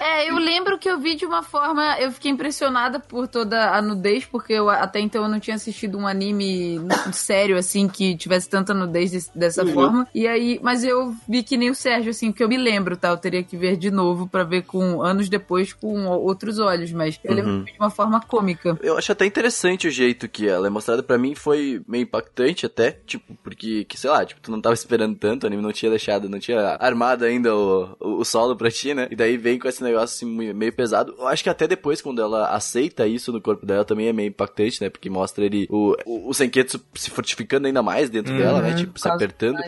É, eu lembro que eu vi de uma forma. Eu fiquei impressionada por toda a nudez, porque eu, até então eu não tinha assistido um anime sério, assim, que tivesse tanta nudez des- dessa forma. E aí, mas eu vi que nem o Sérgio, assim, que eu me lembro, tá? Eu teria que ver de novo pra ver com anos depois com outros olhos, mas eu lembro Uhum. de uma forma cômica. Eu acho até interessante o jeito que ela é mostrada. Pra mim foi meio impactante até, tipo, porque, que, sei lá, tipo, tu não tava esperando tanto, o anime não tinha deixado, não tinha armado ainda o, o, o solo pra ti, né? E daí vem com esse negócio assim, meio pesado. Eu acho que até depois, quando ela aceita isso no corpo dela, também é meio impactante, né? Porque mostra ele, o, o, o Senketsu se fortificando ainda mais dentro Uhum, dela, né? Tipo, se apertando.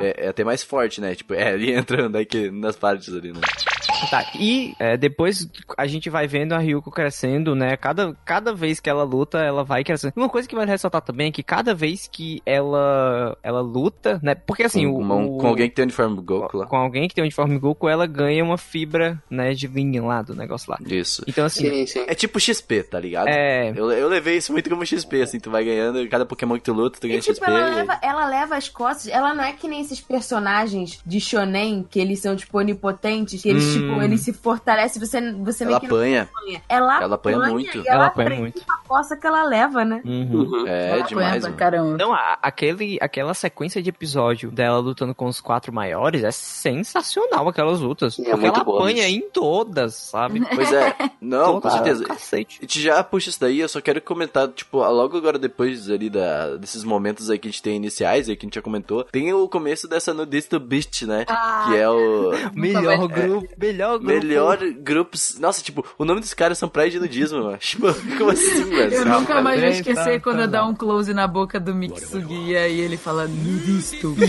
É, é até mais forte, né? Tipo, é ali entrando aí que nas partes ali, né? Tá, e é, depois a gente vai vendo a Ryuko crescendo, né? Cada, cada vez que ela luta, ela vai crescendo. Uma coisa que vale ressaltar também é que cada vez que ela ela luta, né? Porque assim, com, o, o- com alguém que tem uniforme Goku lá. com alguém que tem um uniforme Goku, ela ganha uma fibra, né, de linha lá do negócio lá. Isso. Então assim, Sim, sim. É tipo XP, tá ligado? é, Eu, eu levei isso muito como XP, assim, tu vai ganhando, cada Pokémon que tu luta, tu ganha E, tipo, XP. ela e leva, ela leva as costas. Ela não é que nem esses personagens de shonen, que eles são, tipo, onipotentes, que eles, Hum. tipo, eles se fortalecem, você, você Ela meio que não apanha. apanha. Ela, Ela apanha apanha muito. e ela ela apanha muito. a costa que ela leva, né? Uhum. Uhum. É, Ela demais, caramba. Não, a- aquele, aquela sequência de episódio dela lutando com os quatro maiores é sensacional, aquelas lutas. É porque ela boa apanha mesmo. em todas, sabe? Pois é, não, com certeza. Cacete. A gente já puxa isso daí, eu só quero comentar, tipo, logo agora depois ali da, desses momentos aí que a gente tem iniciais aí que a gente já comentou, tem o começo dessa nudez do Beast, né? Ah, Que é o Melhor grupo, melhor grupo. melhor grupos. Nossa, tipo, o nome dos caras são praia de nudismo, mano. Tipo, como assim, velho? Eu nunca mais vou esquecer tá, quando tá eu dar bom. um close na boca do Mitsugi e aí ele fala nudisto.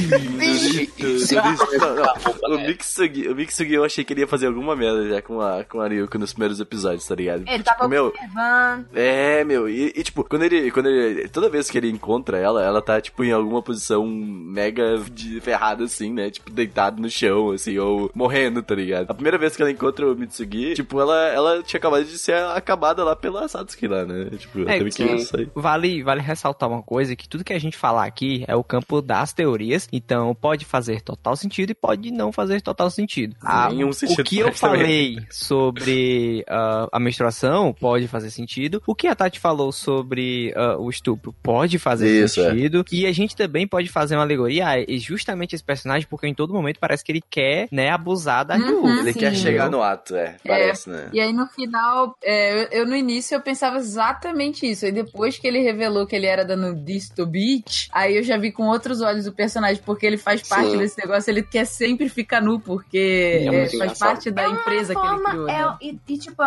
O Mitsugi, o Mitsugi eu achei que ele ia fazer alguma merda já com a, com a Ryuko nos primeiros episódios, tá ligado? Ele tipo, tava meu, observando. É, meu, e, e, tipo, quando ele, quando ele. Toda vez que ele encontra ela, ela tá, tipo, em alguma posição mega de ferrada, assim, né? Tipo, deitado no chão, assim, ou morrendo, tá ligado? A primeira vez que ela encontra o Mitsugi, tipo, ela, ela tinha acabado de ser acabada lá pela Satsuki lá, né? Tipo, É, teve que sair. Vale, vale ressaltar uma coisa, que tudo que a gente falar aqui é o campo das teorias, então pode fazer total sentido e pode não fazer total sentido. Ah, Nenhum sentido o que eu faz também. falei sobre ah, a menstruação pode fazer sentido, o que a Tati falou sobre ah, o estupro pode fazer Isso, é. sentido, e a gente também pode fazer uma alegoria a justamente esse personagem, porque em todo momento parece que ele quer, né, abusar da Uhum. Ryuko. Ele Sim. quer chegar no ato, é. Parece, né? E aí no final, é, eu, eu no início eu pensava exatamente isso. Aí depois que ele revelou que ele era da Nudisto Beach, aí eu já vi com outros olhos o personagem, porque ele faz parte Sim. desse negócio, ele quer sempre ficar nu, porque É é, faz parte da empresa que ele Forma- criou. é, né? e, e, tipo,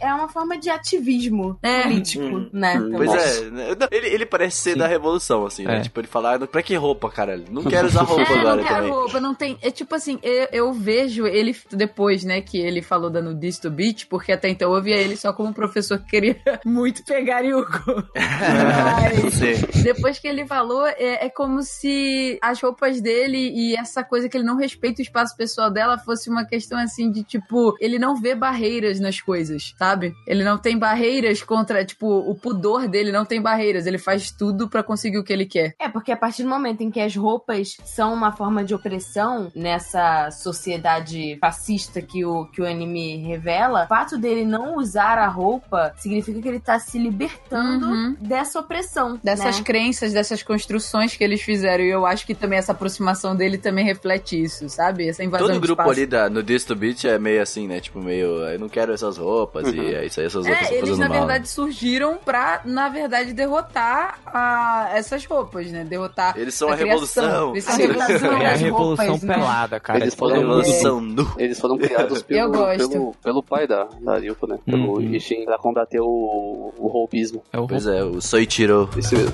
é uma forma de ativismo É. político, Hum. né? Hum. Pois Nossa. é, né? Ele, ele parece ser Sim. da revolução, assim, né? É. Tipo, ele fala, "Ah, pra que roupa, caralho? Não quero usar roupa É, agora não quero também. roupa, não tem. É tipo assim, eu, eu vejo ele depois, né, que ele falou da Nudisto Beach, porque até então eu via ele só como um professor que queria muito pegar Yuko. Mas-. Depois que ele falou, é, é como se as roupas dele e essa coisa que ele não respeita o espaço pessoal dela fosse uma questão assim de tipo, ele não vê barreiras nas coisas, sabe? Ele não tem barreiras contra, tipo, o pudor dele não tem barreiras, ele faz tudo pra conseguir o que ele quer. É, porque a partir do momento em que as roupas são uma forma de opressão nessa sociedade fascista que o, que o anime revela, o fato dele não usar a roupa significa que ele tá se libertando Uhum. dessa opressão. Dessas né? crenças, dessas construções que eles fizeram. E eu acho que também essa aproximação dele também reflete isso, sabe? Essa invasão Todo grupo espaço. ali da, no Disto Beach é meio assim, né? Tipo, meio, eu não quero essas roupas e é isso aí, essas roupas É, eles fazendo na mal. verdade surgiram pra, na verdade, derrotar a- essas roupas, né? Derrotar Eles são a, criação. revolução. Eles são a revolução É a revolução roupas, né? pelada, cara. Eles É foram- nu. Eles foram criados pelo, Eu gosto. pelo, pelo pai da, da Ryuko, né? Pelo Uhum. Ishin, pra combater o, o roubismo. É o Pois é, o Soichiro. Esse mesmo.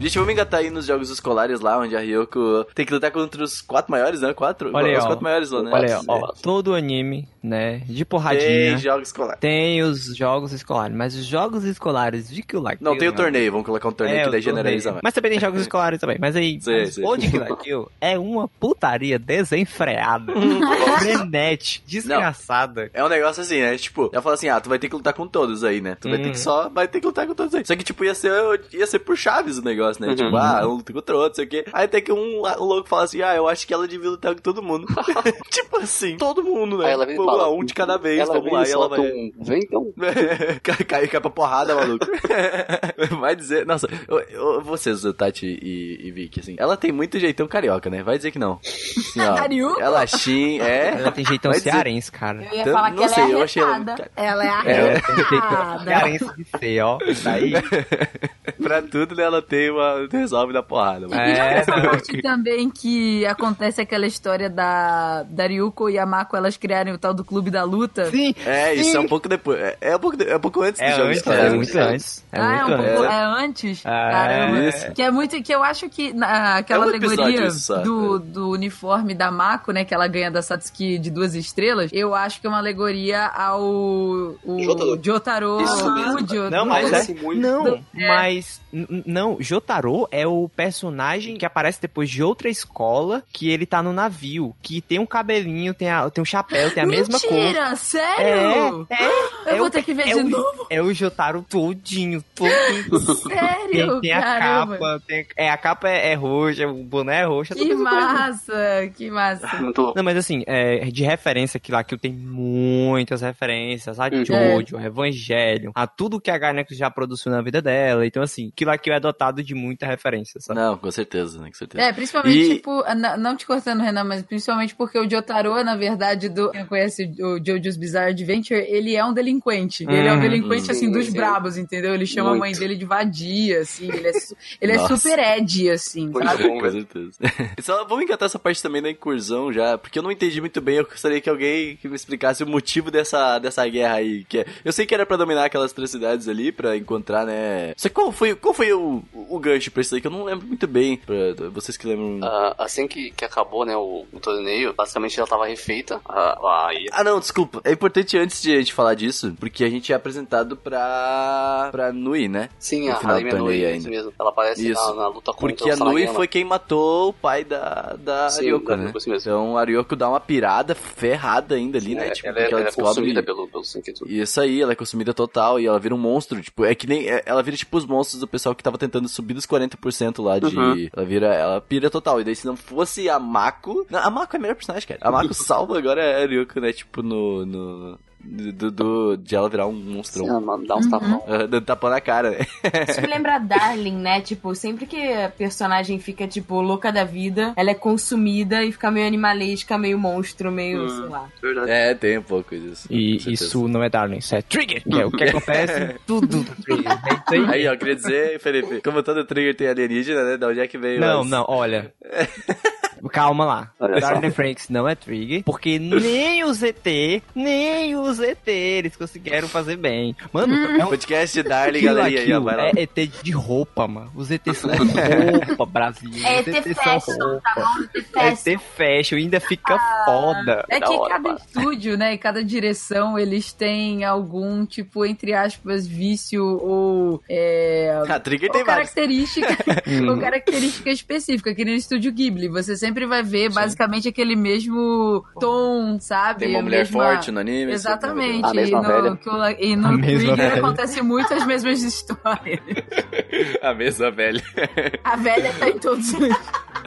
Gente, vamos engatar aí nos jogos escolares lá, onde a Ryoko tem que lutar contra os quatro maiores, né? Quatro? Olha aí, os ó. quatro maiores lá, né? Olha aí, ó, todo anime, né, de Tem porradinha, jogos escolares. tem os jogos escolares, mas os jogos escolares de Kill Kill... Não, tem o meu torneio, vamos colocar um torneio É, que daí generaliza mais. Mas também tem jogos escolares também. Mas aí, Sei, mas sei. o de Kill la Kill é uma putaria desenfreada, frenética, desgraçada. É um negócio assim, né? Tipo, ela fala assim, ah, tu vai ter que lutar com todos aí, né? Tu vai ter Uhum. que só, vai ter que lutar com todos aí. Só que, tipo, ia ser, ia ser por chaves o negócio, né? Uhum. Tipo, ah, um contra o outro, sei o quê. Aí até que um, um louco fala assim, ah, eu acho que ela devia lutar com todo mundo. tipo assim, todo mundo, né? Aí ela vem vamos fala, lá, um de cada vez, ela vamos vem lá. e ela vai... um... Vem então. cai, cai, cai pra porrada, maluco. Vai dizer. Nossa, eu, eu- vocês, Tati e, e Vicky, assim. Ela tem muito jeitão carioca, né? Vai dizer que não. Assim, ó, Carioca? ela xin, é. Ela tem jeitão Vai dizer- cearense, cara. Eu ia Então, falar que não ela sei, é eu achei ela arretada. Ela é É, ela tem jeitão arretada. cearense de ser, ó. Daí, pra tudo, né, ela tem uma. Resolve na porrada. mano. E É, não, parte que- também que acontece aquela história da, da Ryuko e a Mako elas criarem o tal do clube da luta. sim, É, isso sim. é um pouco depois. É, é um pouco, de- é um pouco antes É do jogo. antes, cara. é muito antes. É ah, é um muito pouco. antes. É, antes? Ah, Caramba. isso. Que é muito. Que eu acho que na, aquela É um alegoria do, é. do uniforme da Mako, né? Que ela ganha da Satsuki de duas estrelas. Eu acho que é uma alegoria ao. O Jotaro. Jotaro. Isso mesmo, Não, mas é. Não, mas. Não, Jotaro é o personagem que aparece depois de outra escola que ele tá no navio. Que tem um cabelinho, tem, a, tem um chapéu, tem a mesma cor. Mentira, sério? É, é. Eu é vou o- ter que ver é de o- novo. É o Jotaro todinho, todinho. Sério? Tem, tem a capa, tem, é, a capa é, é roxa, o boné é roxo. é Que coisa. massa, que massa. Muito louco. Não, mas assim, é, de referência que lá que tem muitas referências a Uhum. Jojo, a Evangelho, a tudo que a Gainax já produziu na vida dela. Então, assim, que lá que é dotado de muita referência, sabe? Não, com certeza, né? Com certeza. É, principalmente, E- tipo, n- não te cortando, Renan, mas principalmente porque o Jotaro, na verdade, do quem conhece o Jojo's Bizarre Adventure, ele é um delinquente. ele é um Hum, delinquente, hum. assim, dos Sim, sim. brabos, entendeu? Ele chama a mãe Muito. dele de vadia, assim, ele é, su- ele é super Ed, assim, Muito sabe? bom, Com certeza. Só vamos engatar essa parte também da incursão já, porque eu não entendi muito bem. Eu gostaria que alguém que me explicasse o motivo dessa, dessa guerra aí. Que é- eu sei que era pra dominar aquelas três cidades ali, pra encontrar, né? Só que qual foi, qual foi o, o pra isso aí? Que eu não lembro muito bem. Pra vocês que lembram. Ah, assim que, que acabou, né, o, o torneio, basicamente ela tava refeita. A, a, Ah, não, desculpa. É importante antes de a gente falar disso, porque a gente é apresentado pra. pra Nui, né? sim, No a final do Nui, é ainda. isso mesmo. Ela aparece Isso. na, na luta contra Porque a Nui foi quem matou o pai da, da Sim, Ryoko, né? Então a Ryoko dá uma pirada ferrada ainda ali, Sim, né? é- Tipo, ela, é, ela ela é consumida pelo, pelo Senketsu. Isso aí, ela é consumida total e ela vira um monstro, tipo, é que nem, é- ela vira tipo os monstros do pessoal que tava tentando subir dos 40% lá de, Uhum. ela vira, ela pira total, e daí se não fosse a Mako, não, a Mako é a melhor personagem, cara, a Mako salva agora a Ryoko, né, tipo, no, no, do, do- de ela virar um monstrão, Sim, ela dá uns tapão. Ah, dando tapa na cara, né, Isso me lembra Darling, né? Tipo, sempre que a personagem fica, tipo, louca da vida, ela é consumida e fica meio animalesca, meio monstro, meio, sei lá. Verdade. é, tem um pouco disso. E isso não é Darling, isso é Trigger, que é o que acontece tudo do Trigger. É isso aí. Aí, ó, queria dizer, Felipe, como todo trigger tem alienígena, né, da onde é que veio Não, as- não, olha. Calma lá. Darling Franks não é Trigger, porque nem o ZT, nem o ZT eles conseguiram fazer bem. Mano, é um Podcast Darling, galerinha, aí, ó, Kill vai lá. é ET de roupa, mano. Os ET são roupa, Brasil. É ET fashion, tá bom? ET É fashion. ET fashion, ainda fica foda. É que hora, cada cara. estúdio, né, e cada direção, eles têm algum, tipo, entre aspas, vício ou, é, Ah, Trigger ou tem característica, ou característica específica, que nem no estúdio Ghibli. Você sempre sempre vai ver basicamente aquele mesmo tom, sabe? Tem uma mulher mesma- forte no anime. Exatamente. A mesma e no, velha. e A no mesma Trigger velha. acontece muito as mesmas histórias. A mesma velha. A velha tá em todos os...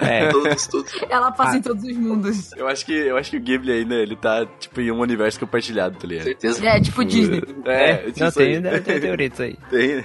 É. Todos, todos. Ela passa Ah. em todos os mundos. Eu acho que, eu acho que o Ghibli ainda, ele tá, tipo, em um universo compartilhado, tá ligado? Certeza. É, tipo Disney. É, Não, isso aí. tem, deve ter teoria disso aí. Tem?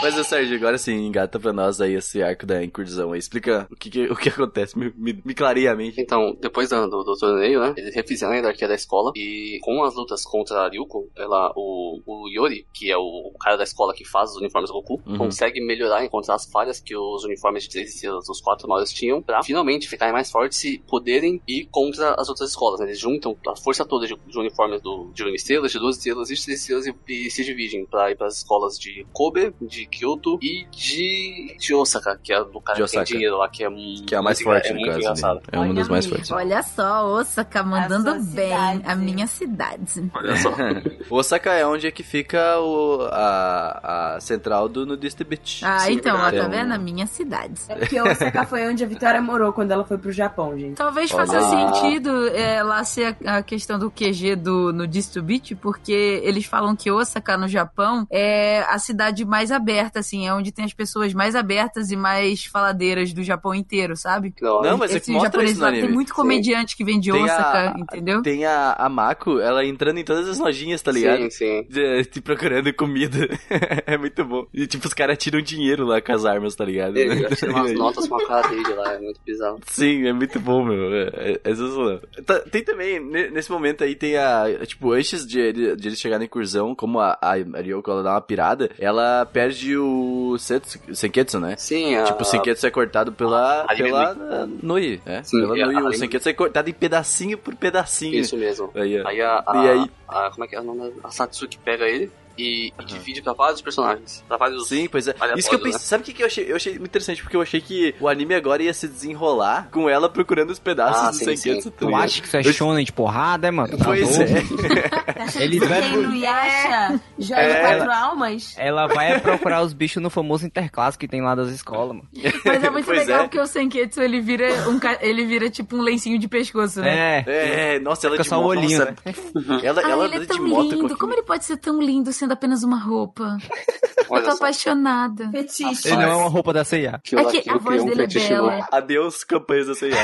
Mas, ô, Sérgio, agora sim, engata pra nós aí esse arco da incursão aí. Explica o que, que- o que acontece, me, me, me clareia a mente. Então, depois da- do, do torneio, né? Eles refizeram a hierarquia da escola. E com as lutas contra a Ryuko, ela, o, o Yori, que é o, cara da escola que faz os uniformes Goku, Uhum. consegue melhorar, encontrar as falhas que os uniformes de três estrelas, os quatro maiores, tinham, pra finalmente ficarem mais fortes e poderem ir contra as outras escolas. Né? Eles juntam a força toda de, de uniformes do, de uma estrela, de duas estrelas e de três estrelas e, e se dividem pra ir pras escolas de Kobe, de Kyoto e de, de Osaka, que é a do cara De que tem dinheiro lá, que é, mu- Que é a mais forte, é no caso. engraçado. né? É uma das mais fortes. Olha só, Osaka mandando sua bem a minha cidade. Olha só. Osaka é onde é que fica o, a, a central do Nudist Beach. Ah, Sim, então, ó, tá vendo? A minha cidade. É porque Osaka foi onde a Vitória morou quando ela foi pro Japão, gente. Talvez Olha faça sentido é, lá ser a, a questão do QG do, no Disto Beach, porque eles falam que Osaka, no Japão, é a cidade mais aberta, assim, é onde tem as pessoas mais abertas e mais faladeiras do Japão inteiro, sabe? Não, Não, mas é que Esse mostra japonês isso no lá, anime. tem muito comediante que vem de Tem a- entendeu? Tem a, a Mako, ela entrando em todas as lojinhas, tá ligado? Sim, sim. De- Te procurando comida. é muito bom. E tipo, os caras tiram dinheiro lá com as armas, tá ligado? Ele já tira umas notas com a cara dele lá, é muito bizarro. Sim, é muito bom, meu. É, é, é sensacional. Tá- Tem também, ne- nesse momento aí, tem a. Tipo, antes de, ele- de eles chegarem na incursão, como a, a Ryoko ela dá uma pirada, ela perde o Setsu, Senketsu, né? Sim, a... Tipo, o Senketsu é cortado pela, a pela ah, Nui, né? Sim, pela a- Nui. a- O Senketsu é cortado em pedacinho por pedacinho. Isso mesmo. Aí. Aí a, a, E aí? a- Como é que é o nome? A Satsuki pega ele e, e divide pra vários personagens. Pra vários. Sim, pois é. Isso que eu pensei. né? Sabe o que, que eu achei? Eu achei muito interessante, porque eu achei que o anime agora ia se desenrolar com ela procurando os pedaços Ah, do sim, Senketsu. sim. tá Tu acha que isso é shonen de porrada, é, mano? Tá Pois é. Eles vai, Quem não ia acha joia É. quatro almas? ela vai procurar os bichos no famoso interclasse que tem lá das escolas, mano. Mas é muito Pois legal é. porque o Senketsu, ele vira, um, ca- ele vira tipo um lencinho de pescoço, né? É. É, nossa, ela Fica de só o moto, olhinho, nossa, né? Ela, Ah, ela ele é tão de moto lindo. Como ele pode ser tão lindo sendo apenas uma roupa? Eu Olha tô só. apaixonada. Fetiche. Ele não é uma roupa da C&A. Aquilo, É que a voz criou um dele é bela. novo. Adeus, campanhas da C&A.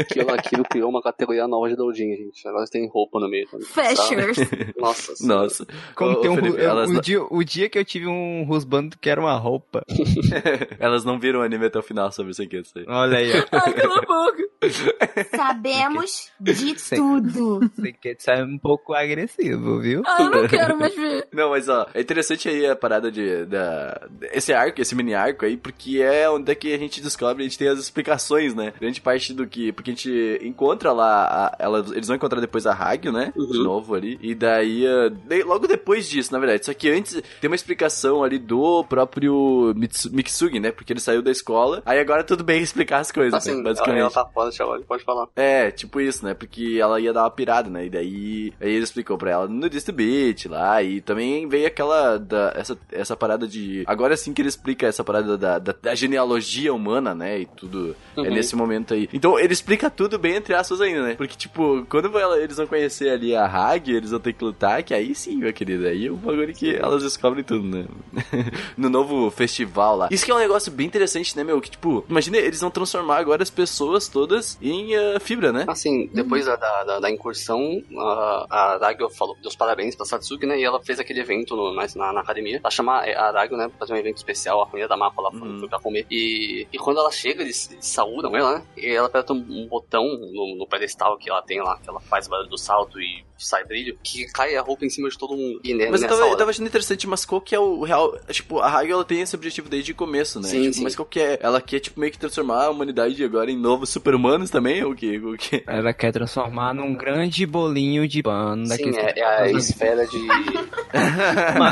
Aquilo, aquilo criou uma categoria nova de doujin, gente. Agora tem roupa no meio. Fashers. Nossa. Nossa. Como Ô, tem um, Felipe, ru- elas, o, dia, o dia que eu tive um rusbando que era uma roupa. elas não viram o anime até o final sobre o Senketsu. aí. Olha aí, ó. Ai, cala a boca. Sabemos de tudo. Senketsu é um pouco agressivo, viu? Ah, eu não quero mais ver. Não, mas ó, é interessante aí a parada de. Da, esse arco, esse mini arco aí, porque é onde é que a gente descobre, a gente tem as explicações, né? Grande parte do que. Porque a gente encontra lá. A, ela, eles vão encontrar depois a Hagio, né? De Uhum. novo ali. E daí. ah, daí- Logo depois disso, na verdade. Só que antes tem uma explicação ali do próprio Mitsu, Miksugi, né? Porque ele saiu da escola. Aí agora tudo bem explicar as coisas, Assim, né? ela, Basicamente. ela tá fora, Thiago, pode falar. É, tipo isso, né? Porque ela ia dar uma pirada, né? E daí aí ele explicou pra ela no Dist Lá. E também veio aquela. Da, essa, essa parada de. Agora sim que ele explica essa parada da, da, da genealogia humana, né? E tudo. É Uhum. nesse momento aí. Então ele explica tudo bem entre aspas ainda, né? Porque, tipo, quando ela- eles vão conhecer ali a Hag, eles vão ter que lutar, que aí sim, meu querido. Aí é um bagulho que elas descobrem tudo, né? no novo festival lá. Isso que é um negócio bem interessante, né, meu? Que, tipo, imagina, eles vão transformar agora as pessoas todas em ah, fibra, né? Assim, depois da, da, da- da incursão, a, a Aragio falou, deu os parabéns pra Satsuki, né? E ela fez aquele evento no, na, na, academia. Ela chama a Aragio, né? Pra fazer um evento especial. A família da Mapa lá foi, Uhum. foi pra comer. E, e quando ela chega, eles, eles saúdam ela, né? E ela aperta um, um botão no, no pedestal que ela tem lá, que ela faz o barulho do salto e sai brilho, que cai a roupa em cima de todo mundo. E né, Mas eu tava, eu tava achando interessante, mas qual que é o real. Tipo, a Hagel ela tem esse objetivo desde o começo, né? Sim, Tipo, sim. Mas qual que é? Ela quer, tipo, meio que transformar a humanidade agora em novos super-humanos também? Ou o que? O que? Ela quer transformar num grande bolinho de pano Sim, é, é a esfera de.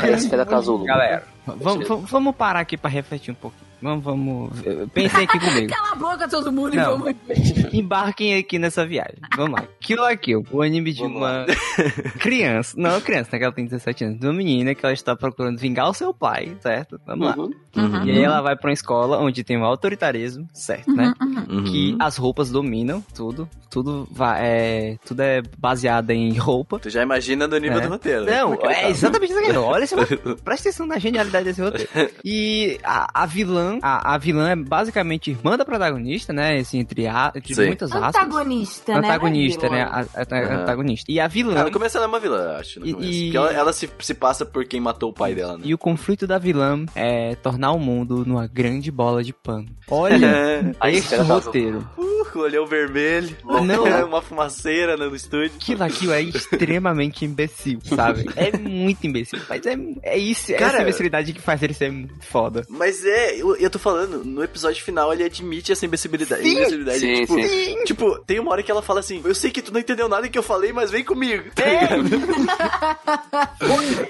É a esfera casulo. Galera, vamos, parar aqui pra refletir um pouquinho. Vamos, vamos. Pensem aqui comigo. Cala a boca todo mundo Não. e vamos... Embarquem aqui nessa viagem. Vamos lá. Kill la Kill, o anime de Vamos uma criança. Não, criança, né? Que ela tem 17 anos. De uma menina que ela está procurando vingar o seu pai, certo? Vamos lá. Uhum. Uhum. E aí ela vai pra uma escola onde tem um autoritarismo, certo, né? Uhum. Que as roupas dominam tudo. Tudo, vai, é, tudo é baseado em roupa. Tu já imagina no nível É. do roteiro, né? Não, é exatamente isso aqui. Olha, esse, presta atenção na genialidade desse roteiro. E a, a vilã, a, a vilã é basicamente irmã da protagonista, né? Assim, entre, a, entre Sim. muitas aspas. Antagonista, né? Antagonista, é né? vilã. A, a- antagonista. E a vilã. No começo ela é uma vilã, acho. No E- começo. e- Porque ela, ela se, se passa por quem matou o pai dela, né? E o conflito da vilã é tornar o mundo numa grande bola de pano. Olha A esse esfera tá roteiro. Uh, olhou vermelho. Não. É uma fumaceira no estúdio. Aquilo aquilo é extremamente imbecil, sabe? É muito imbecil. Mas é, é isso, é Cara- essa imbecilidade que faz ele ser muito foda. Mas é, eu, eu tô falando, no episódio final ele admite essa imbecilidade. Sim. imbecilidade Sim, tipo, sim. tipo, tem uma hora que ela fala assim: Eu sei que tu não entendeu nada que eu falei, mas vem comigo. Tá É.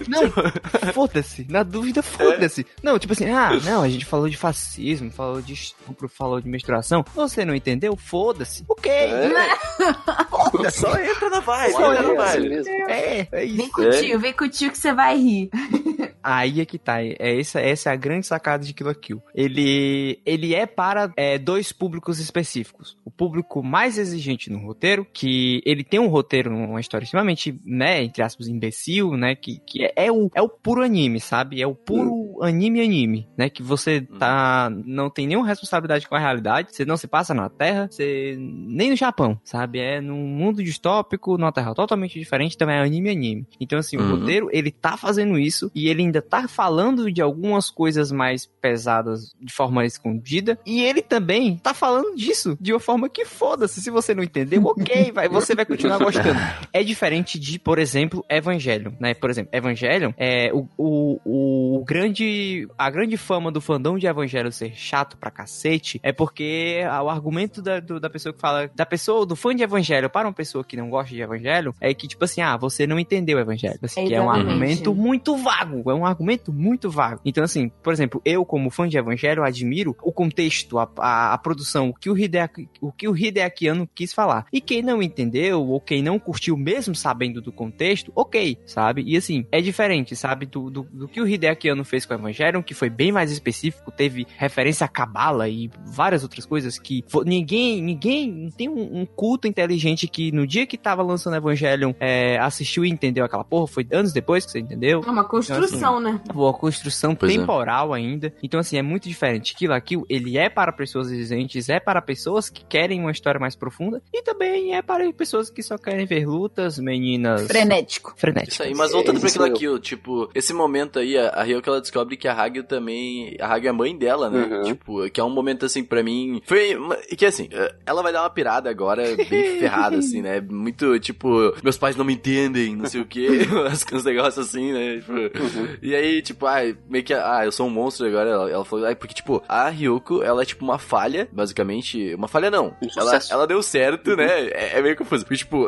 Não, foda-se. Na dúvida, foda-se. Não, tipo assim, ah, não, a gente falou de fascismo, falou de estupro, falou de menstruação. Você não entendeu? Foda-se. Ok. É só entra na vibe, Olha, entra na é vibe. É, é isso. Vem com o tio, vem com o tio que você vai rir. Aí é que tá. É essa, essa é a grande sacada de Kill la Kill. Ele, ele é para é, dois públicos específicos. O público mais exigente no roteiro, que ele tem um roteiro, uma história extremamente, né, entre aspas, imbecil, né, que, que é, é o, é o puro anime, sabe? É o puro anime anime, né, que você tá, não tem nenhuma responsabilidade com a realidade, você não se passa na Terra, você nem no Japão, sabe? É num mundo distópico, numa Terra totalmente diferente, também é anime anime. Então, assim, o Uhum. roteiro, ele tá fazendo isso e ele ainda tá falando de algumas coisas mais pesadas de forma escondida e ele também tá falando disso de uma forma que foda-se. Se você não entendeu, ok, vai, você vai continuar gostando. É diferente de, por exemplo, Evangelion, né? Por exemplo, Evangelion é o, o, o grande a grande fama do fandom de Evangelion ser chato pra cacete é porque o argumento da, do- da pessoa que fala da pessoa do fã de Evangelho para uma pessoa que não gosta de Evangelho é que tipo assim, ah, você não entendeu o Evangelho. Assim, que é um argumento muito vago, é um argumento muito vago. Então assim, por exemplo, eu como fã de Evangelho admiro o contexto, a, a, a produção, o que o Hideaki, o que o Hideaki Anno quis falar. E quem não entendeu ou quem não curtiu mesmo sabendo do contexto, ok, sabe? E assim, é diferente, sabe? Do, do, do que o Hideaki Anno fez com o Evangelion, que foi bem mais específico, teve referência a Cabala e várias outras coisas que ninguém, ninguém, não tem um, um culto inteligente que no dia que tava lançando Evangelion é, assistiu e entendeu aquela porra, foi anos depois que você entendeu. É uma construção, né? Boa construção Pois é. temporal ainda. Então, assim, é muito diferente. Kill la Kill, ele é para pessoas exigentes, é para pessoas que querem uma história mais profunda e também é para pessoas que só querem ver lutas, meninas Frenético. frenéticas. Isso aí, mas voltando pra Esse aquilo sou eu. aqui, tipo, esse momento aí, a, Ryoko ela descobre que a Hagio também. A Hagio é a mãe dela, né? Uhum. Tipo, que é um momento assim pra mim. Foi. E que assim, ela vai dar uma pirada agora, bem ferrada, assim, né? Muito, tipo, meus pais não me entendem, não sei o quê. Uns negócios assim, né? Tipo, E aí, tipo, ah, meio que, ah, eu sou um monstro agora. Ela, ela falou, ah, porque, tipo, a Ryoko, ela é tipo uma falha, basicamente. Uma falha não. Um ela, ela deu certo, né? É, é meio confuso. Porque, tipo,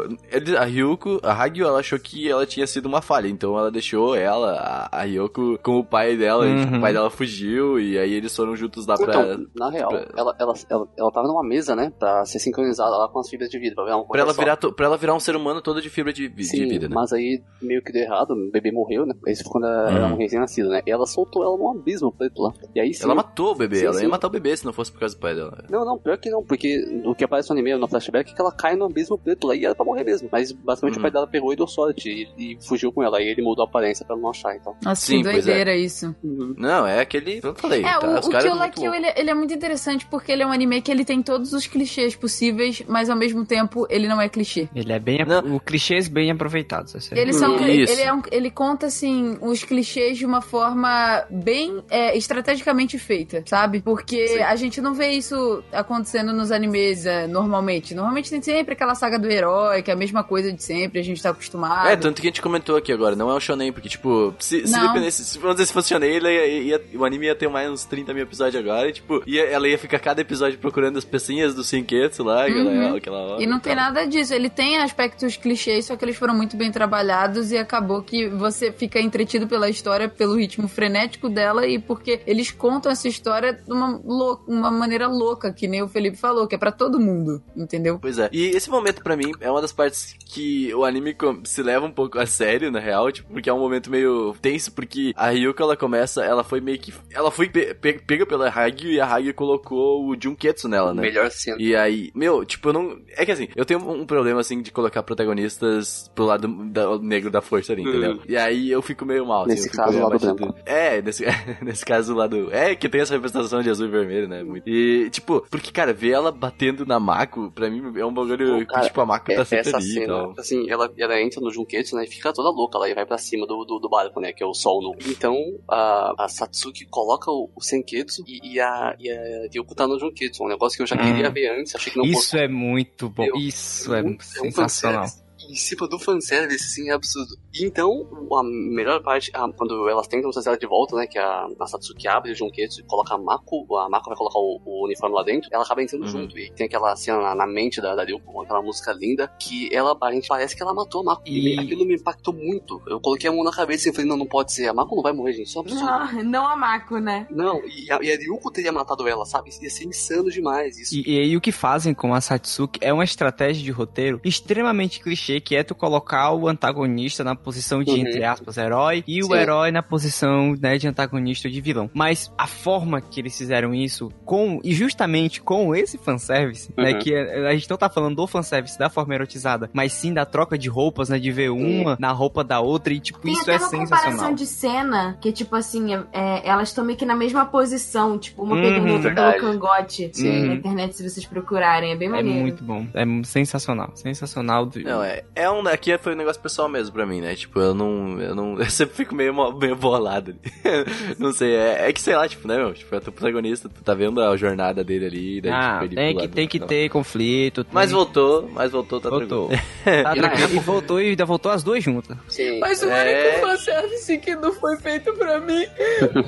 a Ryoko, a Hagio, ela achou que ela tinha sido uma falha. Então ela deixou ela, a, a Ryoko, com o pai dela. E, tipo, Uhum. o pai dela fugiu. E aí eles foram juntos lá pra. Então, na real, pra- ela, ela, ela, ela tava numa mesa, né? Pra ser sincronizada lá com as fibras de vida, pra virar Pra ela, só. virar, to- pra ela virar um ser humano todo de fibra de, vi- de Sim, vida, né? mas aí meio que deu errado, o bebê morreu, né? Isso foi quando ela Hum. era um recém-nascido, né? E ela soltou ela num abismo preto lá. E aí sim. Ela matou o bebê, Sim, ela ia sim. matar o bebê se não fosse por causa do pai dela. Não, não, pior que não, porque o que aparece no anime, no flashback, é que ela cai no abismo preto lá e era pra morrer mesmo. Mas basicamente Uhum. o pai dela pegou e deu sorte e, e fugiu com ela. E ele mudou a aparência pra ela não achar, então. Nossa, Sim, que é. doideira isso. Não, é aquele. Eu falei, É, tá? o, Os o Kill é la muito Kill, ele, ele é muito interessante porque ele é um anime que ele tem todos os clichês possíveis, mas ao mesmo tempo ele não é clichê. Ele é bem. Não. O clichês bem aproveitados. essa é- Eles são, Isso. ele, é um- ele conta, assim, os clichês de uma forma bem é, estrategicamente feita, sabe? Porque Sim. a gente não vê isso acontecendo nos animes é, normalmente. Normalmente tem sempre aquela saga do herói, que é a mesma coisa de sempre, a gente tá acostumado. É, tanto que a gente comentou aqui agora, não é o shonen, porque, tipo, se, se dependesse, se, vamos dizer, se fosse shonen, ele ia, ia- o anime ia ter mais uns 30 mil episódios agora, e tipo, ia, ela ia ficar cada episódio procurando as pecinhas do Senketsu lá, Uhum. aquela hora. E não tem nada disso. Ele tem aspectos clichês, só que eles foram muito bem trabalhados e acabou que você fica entretido pela história, pelo ritmo frenético dela e porque eles contam essa história de uma, lou- uma maneira louca, que nem o Felipe falou, que é pra todo mundo, entendeu? Pois é. E esse momento, pra mim, é uma das partes que o anime se leva um pouco a sério, na real, tipo, porque é um momento meio tenso, porque a Ryuko, ela começa, ela foi meio que... Ela foi pe- pe- pega pela Hagyu e a Hagyu colocou o Junketsu nela, né? Melhor cena. E aí, meu, tipo, eu não. É que assim, eu tenho um problema, assim, de colocar protagonistas pro lado da- negro da força ali, entendeu? Uhum. E aí eu fico meio mal, assim. Nesse caso, meio o lado abatido. É, nesse, nesse caso, o lado. É, que tem essa representação de azul e vermelho, né? Muito. E, tipo, porque, cara, ver ela batendo na Mako, pra mim, é um bagulho Pô, cara, que, tipo, a Mako tá É, sempre essa ali cena, tal. assim, ela, ela entra no Junketsu, né, e fica toda louca, ela vai pra cima do, do, do barco, né, que é o sol no... Então, a, a Satsuki coloca o, o Senketsu e, e a, e a Ryuko tá no Junketsu, um negócio que eu já queria ver antes, achei que não Isso é muito bom. Meu, Isso é, um- um sensacional. fanservice Em cima do fanservice, assim, é absurdo. E então, a melhor parte, ah, quando elas tentam trazer ela de volta, né, que a, a Satsuki abre o Junketsu e coloca a Mako, a Mako vai colocar o, o uniforme lá dentro, ela acaba entrando Uhum. junto. E tem aquela cena na, na mente da, da Ryuko, com aquela música linda, que ela, a gente parece que ela matou a Mako. E... E- aquilo me impactou muito. Eu coloquei a mão na cabeça e falei, não, não pode ser. A Mako não vai morrer, gente. Isso é absurdo. Ah, não a Mako, né? Não, e a, e a Ryuko teria matado ela, sabe? Ia ser insano demais isso. E, e aí o que fazem com a Satsuki é uma estratégia de roteiro extremamente clichê, que é tu colocar o antagonista na posição de, Uhum. entre aspas, herói, e o Sim. herói na posição, né, de antagonista ou de vilão. Mas a forma que eles fizeram isso, com e justamente com esse fanservice, né, Uhum. que a, a gente não tá falando do fanservice da forma erotizada, mas sim da troca de roupas, né, de ver uma na roupa da outra, e tipo, Tem isso é uma sensacional. comparação de cena que, tipo assim, é- é, elas estão meio que na mesma posição, tipo, uma Uhum, pegando outra pelo cangote Sim. na internet, se vocês procurarem. É bem É maneiro. muito bom, é sensacional, sensacional. do- Não, é, é um daqui foi um negócio pessoal mesmo pra mim, né? Tipo, eu não. Eu não. Eu sempre fico meio, meio bolado ali. não sei, é, é que sei lá, tipo, né, meu? Tipo, é o protagonista, tu tá vendo a jornada dele ali, daí, Ah, tipo, ele tem que, lado- tem que não. ter conflito. tem- Mas voltou, mas voltou, tá Voltou. tranquilo. Tá E tranquilo. E voltou e ainda voltou as duas juntas. Sim. Mas o É. único fanservice que não foi feito pra mim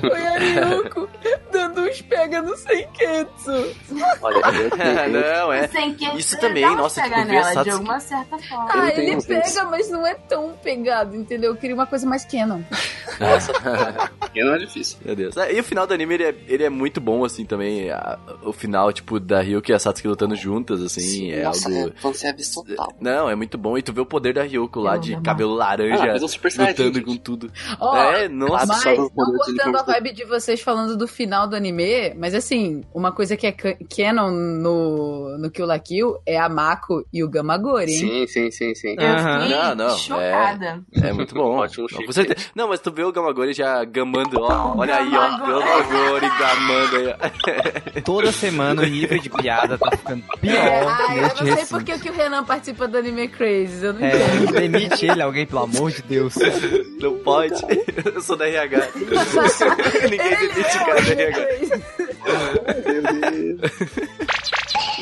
foi a Ryuko dando uns pega no Senketsu. Olha, eu, eu, não, é. Isso também, nossa, pega tipo, ver a nela, de alguma certa forma. Ah, tenho ele pega, mas não é tão pegado, entendeu? Eu queria uma coisa mais canon. nossa, não é difícil. Meu Deus. É, E o final do anime, ele é, ele é muito bom, assim, também. A- o final, tipo, da Ryuko e a Satsuki lutando juntas, assim, é nossa, algo... é fanservice total. Não, é muito bom. E tu vê o poder da Ryuko lá de cabelo Ah, laranja, um Super Saiyajin, lutando gente. com tudo. Ó, é, nossa. Mas, o não cortando a vibe de vocês falando do final do anime, mas assim, uma coisa que é ca- canon no, no Kill la Kill é a Mako e o Gamagori, hein? Sim, sim, sim, sim. Eu fiquei Não, não, chocada. É muito bom. Ótimo chip. certeza. Não, mas tu vê o Gamagori já gamando, ó. Olha aí, ó. Gamagori gamando aí, ó. Toda semana o nível de piada tá ficando pior Ah, eu não sei recinto. por que que o Renan participa do Anime Crazy, eu não É, entendo. demite ele, alguém, pelo amor de Deus. Não pode. Eu sou da RH. Ninguém demite o cara da RH.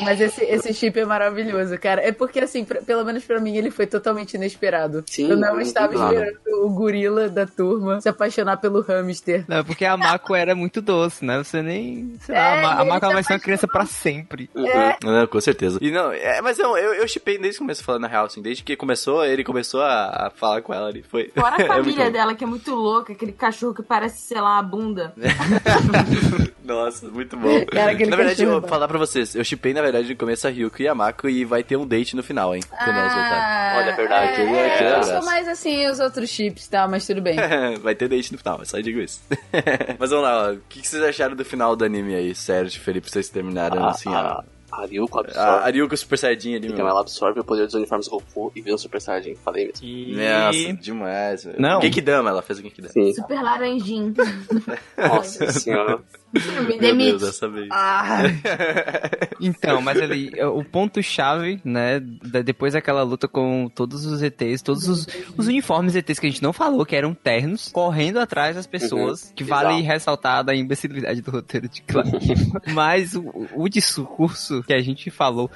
Mas esse, esse chip é maravilhoso, cara. É porque, assim, pra- pelo menos pra mim, ele foi totalmente inesperado. Sim, eu não estava nada. esperando o gorila da turma se apaixonar pelo hamster. Não, porque a Mako era muito doce, né? Você nem. Sei lá, É, a, Ma- a Mako vai ser uma criança pra sempre. É. Não, com certeza. E não, é, mas não, eu, eu chipei desde que começou falando na real, assim, desde que começou, ele começou a, a falar com ela ali. Foi. Fora a é família bom. dela, que é muito louca, aquele cachorro que parece, sei lá, a bunda. Nossa, muito bom. Cara, na verdade, eu cachorro é vou falar pra vocês, eu chipei na verdade no começo a Ryuko e a Mako e vai ter um date no final, hein? Quando elas voltarem. Olha, é verdade, É, é, eu sou mais assim os outros chips, tá? Mas tudo bem. vai ter date no final, eu só digo isso. Mas vamos lá, ó. o que, que vocês acharam do final do anime aí, Sérgio, Felipe, vocês terminaram A, assim, ó. a, Ryuko absorve. a Ryuko Super Saiyajin ali, Então ela absorve o poder dos uniformes Goku e vira um Super Saiyajin. Falei mesmo. E... Nossa, demais. velho. Não. Genkidama, ela fez o Genkidama. Sim. Super laranjinho. Nossa senhora. Me Meu demite. Deus, dessa vez. Ah. Então, mas ali, é, o ponto-chave, né, da- depois daquela luta com todos os ETs, todos os, os uniformes ETs que a gente não falou, que eram ternos, correndo atrás das pessoas, Uhum. que vale Exato. ressaltar da imbecilidade do roteiro de Clark. mas o, o discurso que a gente falou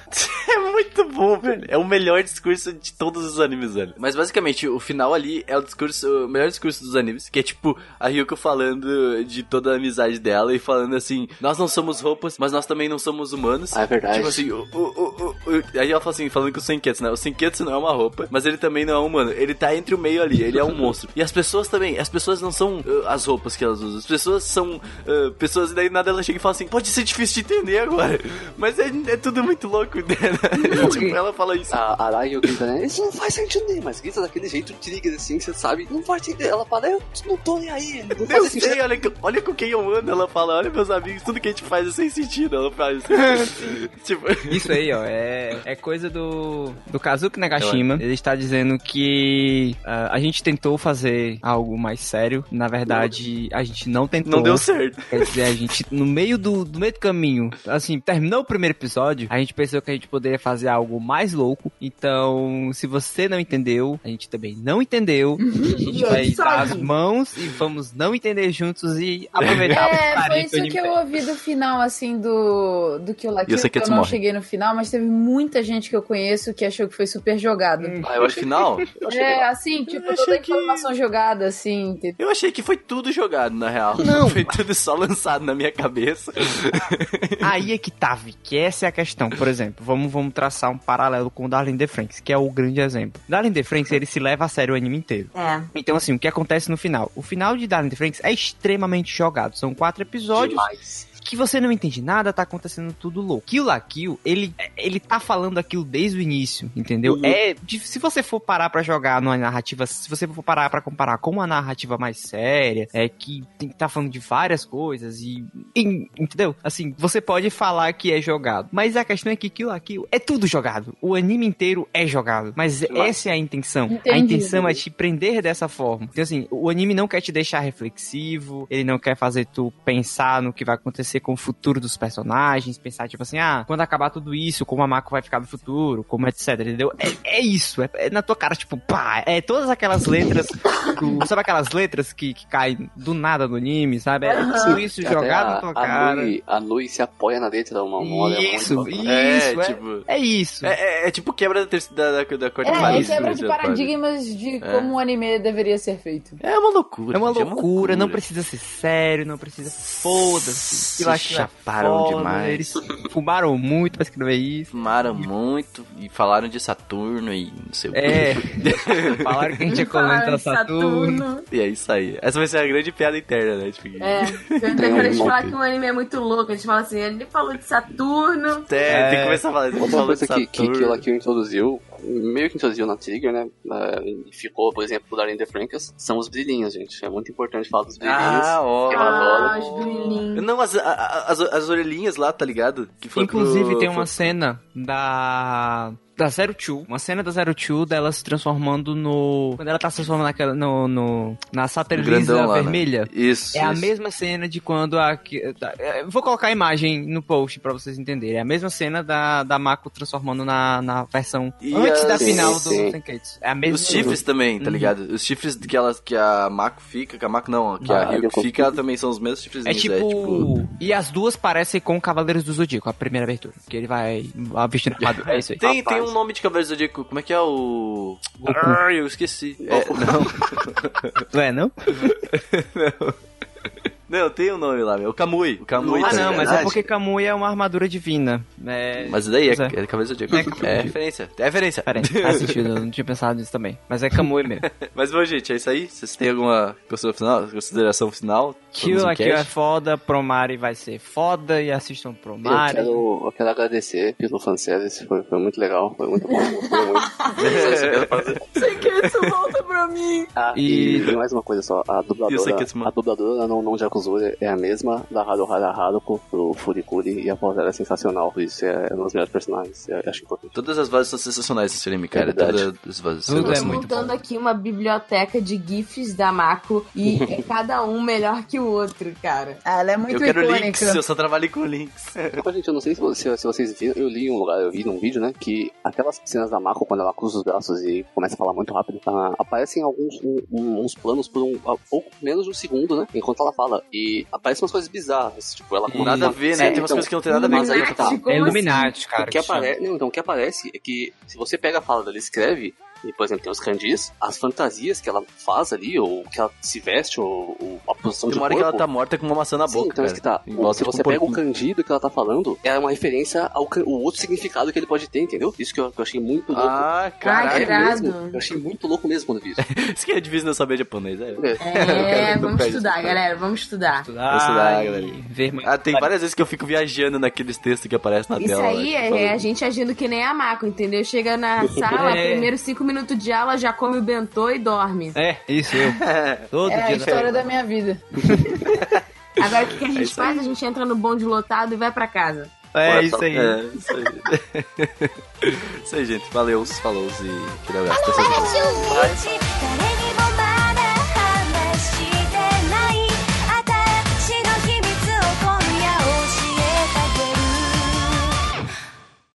É muito muito bom, velho. É o melhor discurso de todos os animes, velho. Mas basicamente, o final ali é o discurso, o melhor discurso dos animes, que é tipo a Ryuko falando de toda a amizade dela e falando assim: Nós não somos roupas, mas nós também não somos humanos. Ah, é verdade. Tipo assim, o, o, o, o- aí ela fala assim, falando que o Senketsu, né? O Senketsu não é uma roupa, mas ele também não é um humano. Ele tá entre o meio ali, ele é um monstro. E as pessoas também, as pessoas não são uh, as roupas que elas usam. As pessoas são uh, pessoas, e daí nada ela chega e fala assim, pode ser difícil de entender agora. Mas é, é tudo muito louco, né? tipo, ela fala isso. A Arai grita, né? Isso não faz sentido nem, mas grita daquele jeito trigger assim, você sabe, não faz sentido. Ela fala, eu não tô nem aí, não Eu sei, olha, olha com quem eu ando, ela fala, olha meus amigos, tudo que a gente faz é sem sentido, ela faz assim. tipo, Isso aí, ó, é, é coisa do, do Kazuki Nagashima. Ele está dizendo que ah, a gente tentou fazer algo mais sério. Na verdade, a gente não tentou. não deu certo. Quer dizer, a gente, no meio do, do meio do caminho, assim, terminou o primeiro episódio, a gente pensou que a gente poderia fazer algo mais louco. Então, se você não entendeu, a gente também não entendeu. A gente vai dar as mãos e vamos não entender juntos e aproveitar É, o carinho isso que eu ouvi do final, assim, do, do que o Lucky E o Seketsu eu não morre. cheguei no final, mas teve muita gente que eu conheço que achou que foi super jogado. Ah, eu acho que Final, É, assim, tipo, Eu toda a achei que- informação jogada, assim. eu achei que foi tudo jogado, na real. Não. Foi tudo só lançado na minha cabeça. Aí é que tá, Vi, que essa é a questão. Por exemplo, vamos, vamos traçar um paralelo com o Darling the Franks, que é o grande exemplo. Darling the Franks, ele se leva a sério o anime inteiro. É. Então, assim, o que acontece no final? O final de Darling the Franks é extremamente jogado. São quatro episódios demais. Que você não entende nada, tá acontecendo tudo louco. Kill la Kill, ele, ele tá falando aquilo desde o início, entendeu? Uhum. É, de- se você for parar pra jogar numa narrativa, se você for parar pra comparar com uma narrativa mais séria, é que tem que tá falando de várias coisas e, e- entendeu? Assim, você pode falar que é jogado, mas a questão é que Kill la Kill é tudo jogado. O anime inteiro é jogado, mas essa é a intenção. A Entendi. intenção é te prender dessa forma. Então, assim, o anime não quer te deixar reflexivo, ele não quer fazer tu pensar no que vai acontecer com o futuro dos personagens, pensar, tipo assim, ah, quando acabar tudo isso, como a Mako vai ficar no futuro, como etc, entendeu? É, é isso, é, é na tua cara, tipo, pá, é todas aquelas letras, do- sabe aquelas letras que, que caem do nada no anime, sabe? É tudo isso Até jogado a, na tua a cara. Lui, a Lui se apoia na letra uma uma hora. Isso, muito- isso, É, é, tipo- é isso. É, é- é tipo quebra da, da, da, da cor de É, é Paris. quebra né, de paradigmas de como o anime deveria ser feito. É uma loucura. É uma gente, loucura, não precisa ser sério, não precisa. Foda-se. Se que é chaparam foda, demais. Eles fumaram muito pra escrever isso. Fumaram muito e falaram de Saturno e não sei o que. É. Falaram que a gente ia comentar Saturno. E é isso aí. Essa vai ser a grande piada interna, né? Tipo, É, quando a gente um fala que o anime é muito louco, a gente fala assim, ele falou de Saturno. É, tem É. que começar a falar. Outra falou coisa de que, que, Saturno. que o Lucky introduziu, meio que introduziu na Trigger, né? E ficou, por exemplo, Darling the Frankas, são os brilhinhos, gente. É muito importante falar dos brilhinhos. Ah, ó. Ah, os brilhinhos. Não, as, as, as orelhinhas lá, tá ligado? Que foi Inclusive, pro- tem uma foi- cena da. Da Zero Two, uma cena da Zero Two dela se transformando no. Quando ela tá se transformando naquela, no, no, na Satellisa né? vermelha. Isso. É a isso. mesma cena de quando a. é, Vou colocar a imagem no post pra vocês entenderem. É a mesma cena da, da Mako transformando na, na versão E antes da as- final do sim. Senketsu. É a mesma Os chifres também, tá Uhum. ligado? Os chifres que, ela, que a Mako fica, que a Mako não, que Ah, a Ryuko eu fica, ela também são os mesmos chifres. É tipo... E as duas parecem com Cavaleiros do Zodíaco, a primeira abertura. Que ele vai vestindo armadura. É isso aí. Tem, Rapaz. tem um nome de Cavaleiro do Zodíaco, como é que é o... Ah, eu esqueci. É, não, Não é, não? não, tem um nome lá, meu. O Kamui. O Kamui ah, não, ligado? mas é porque Kamui é uma armadura divina. É... Mas daí é, é. é Cavaleiro do Zodíaco. É, referência. É referência. Peraí, faz sentido, eu não tinha pensado nisso também. Mas é Kamui mesmo. Mas bom, gente, é isso aí. Vocês têm alguma consideração final? Kill aqui é foda, Promare vai ser foda e assistam Eu Promare. quero, eu quero agradecer pelo fanservice, foi, foi muito legal, foi muito bom, foi muito. Isso que eu. Seketsu volta pra mim! Ah, E- e... mais uma coisa só, a o dubladora, a dubladora não, não É a mesma da Haruhara Haruko, do Furikuri, e a voz dela é sensacional, isso é uma das melhores personagens, eu acho importante. Todas as vozes são sensacionais nesse anime, cara. É. Todas as vozes. Eu é gosto Tô muito montando aqui uma biblioteca de GIFs da Mako e é cada um melhor que o outro, cara. Ah, ela é muito Eu quero icônica. links, eu só trabalho com links. Mas, gente, eu não sei se, você- se vocês viram, eu li em um lugar, eu vi num vídeo, né, que aquelas cenas da Mako, quando ela cruza os braços e começa a falar muito rápido, ah, aparecem alguns um- um- uns planos por um, pouco menos de um segundo, né, enquanto ela fala. E aparecem umas coisas bizarras. Tipo, ela com Nada a ver, né? Tem umas então, coisas que não tem nada a ver. Mas aí que tá. É Illuminati, cara. O que, que chama. apare... não, então, o que aparece é que se você pega a fala dela e escreve, e, por exemplo, tem os kanjis, as fantasias que ela faz ali, ou que ela se veste, ou, ou a posição Tem de uma hora que corpo... ela tá morta com uma maçã na Sim, boca, então é cara. isso que tá. O- se você pega o kanji do que ela tá falando, é uma referência ao o outro significado que ele pode ter, entendeu? Isso que eu, que eu achei muito louco. Ah, que caralho. irado. mesmo. Eu achei muito louco mesmo quando vi isso. Isso que é difícil não saber japonês, é. É, Não vamos estudar, isso. galera. Vamos estudar. Estudar, estudar, galera. ver. Ah, tem várias vezes que eu fico viajando naqueles textos que aparecem na Isso tela. aí né, é, tipo, é a gente agindo que nem a Mako, entendeu? Chega na sala, É. primeiro cinco minutos de aula, já come o bentô e dorme. É, isso eu. Todo É a dia. história da minha vida. Agora o que, que a gente isso aí. faz? A gente entra no bonde lotado e vai pra casa. É, Olha isso aí. É, isso aí. isso aí, gente. Valeu, falou e aquele abraço.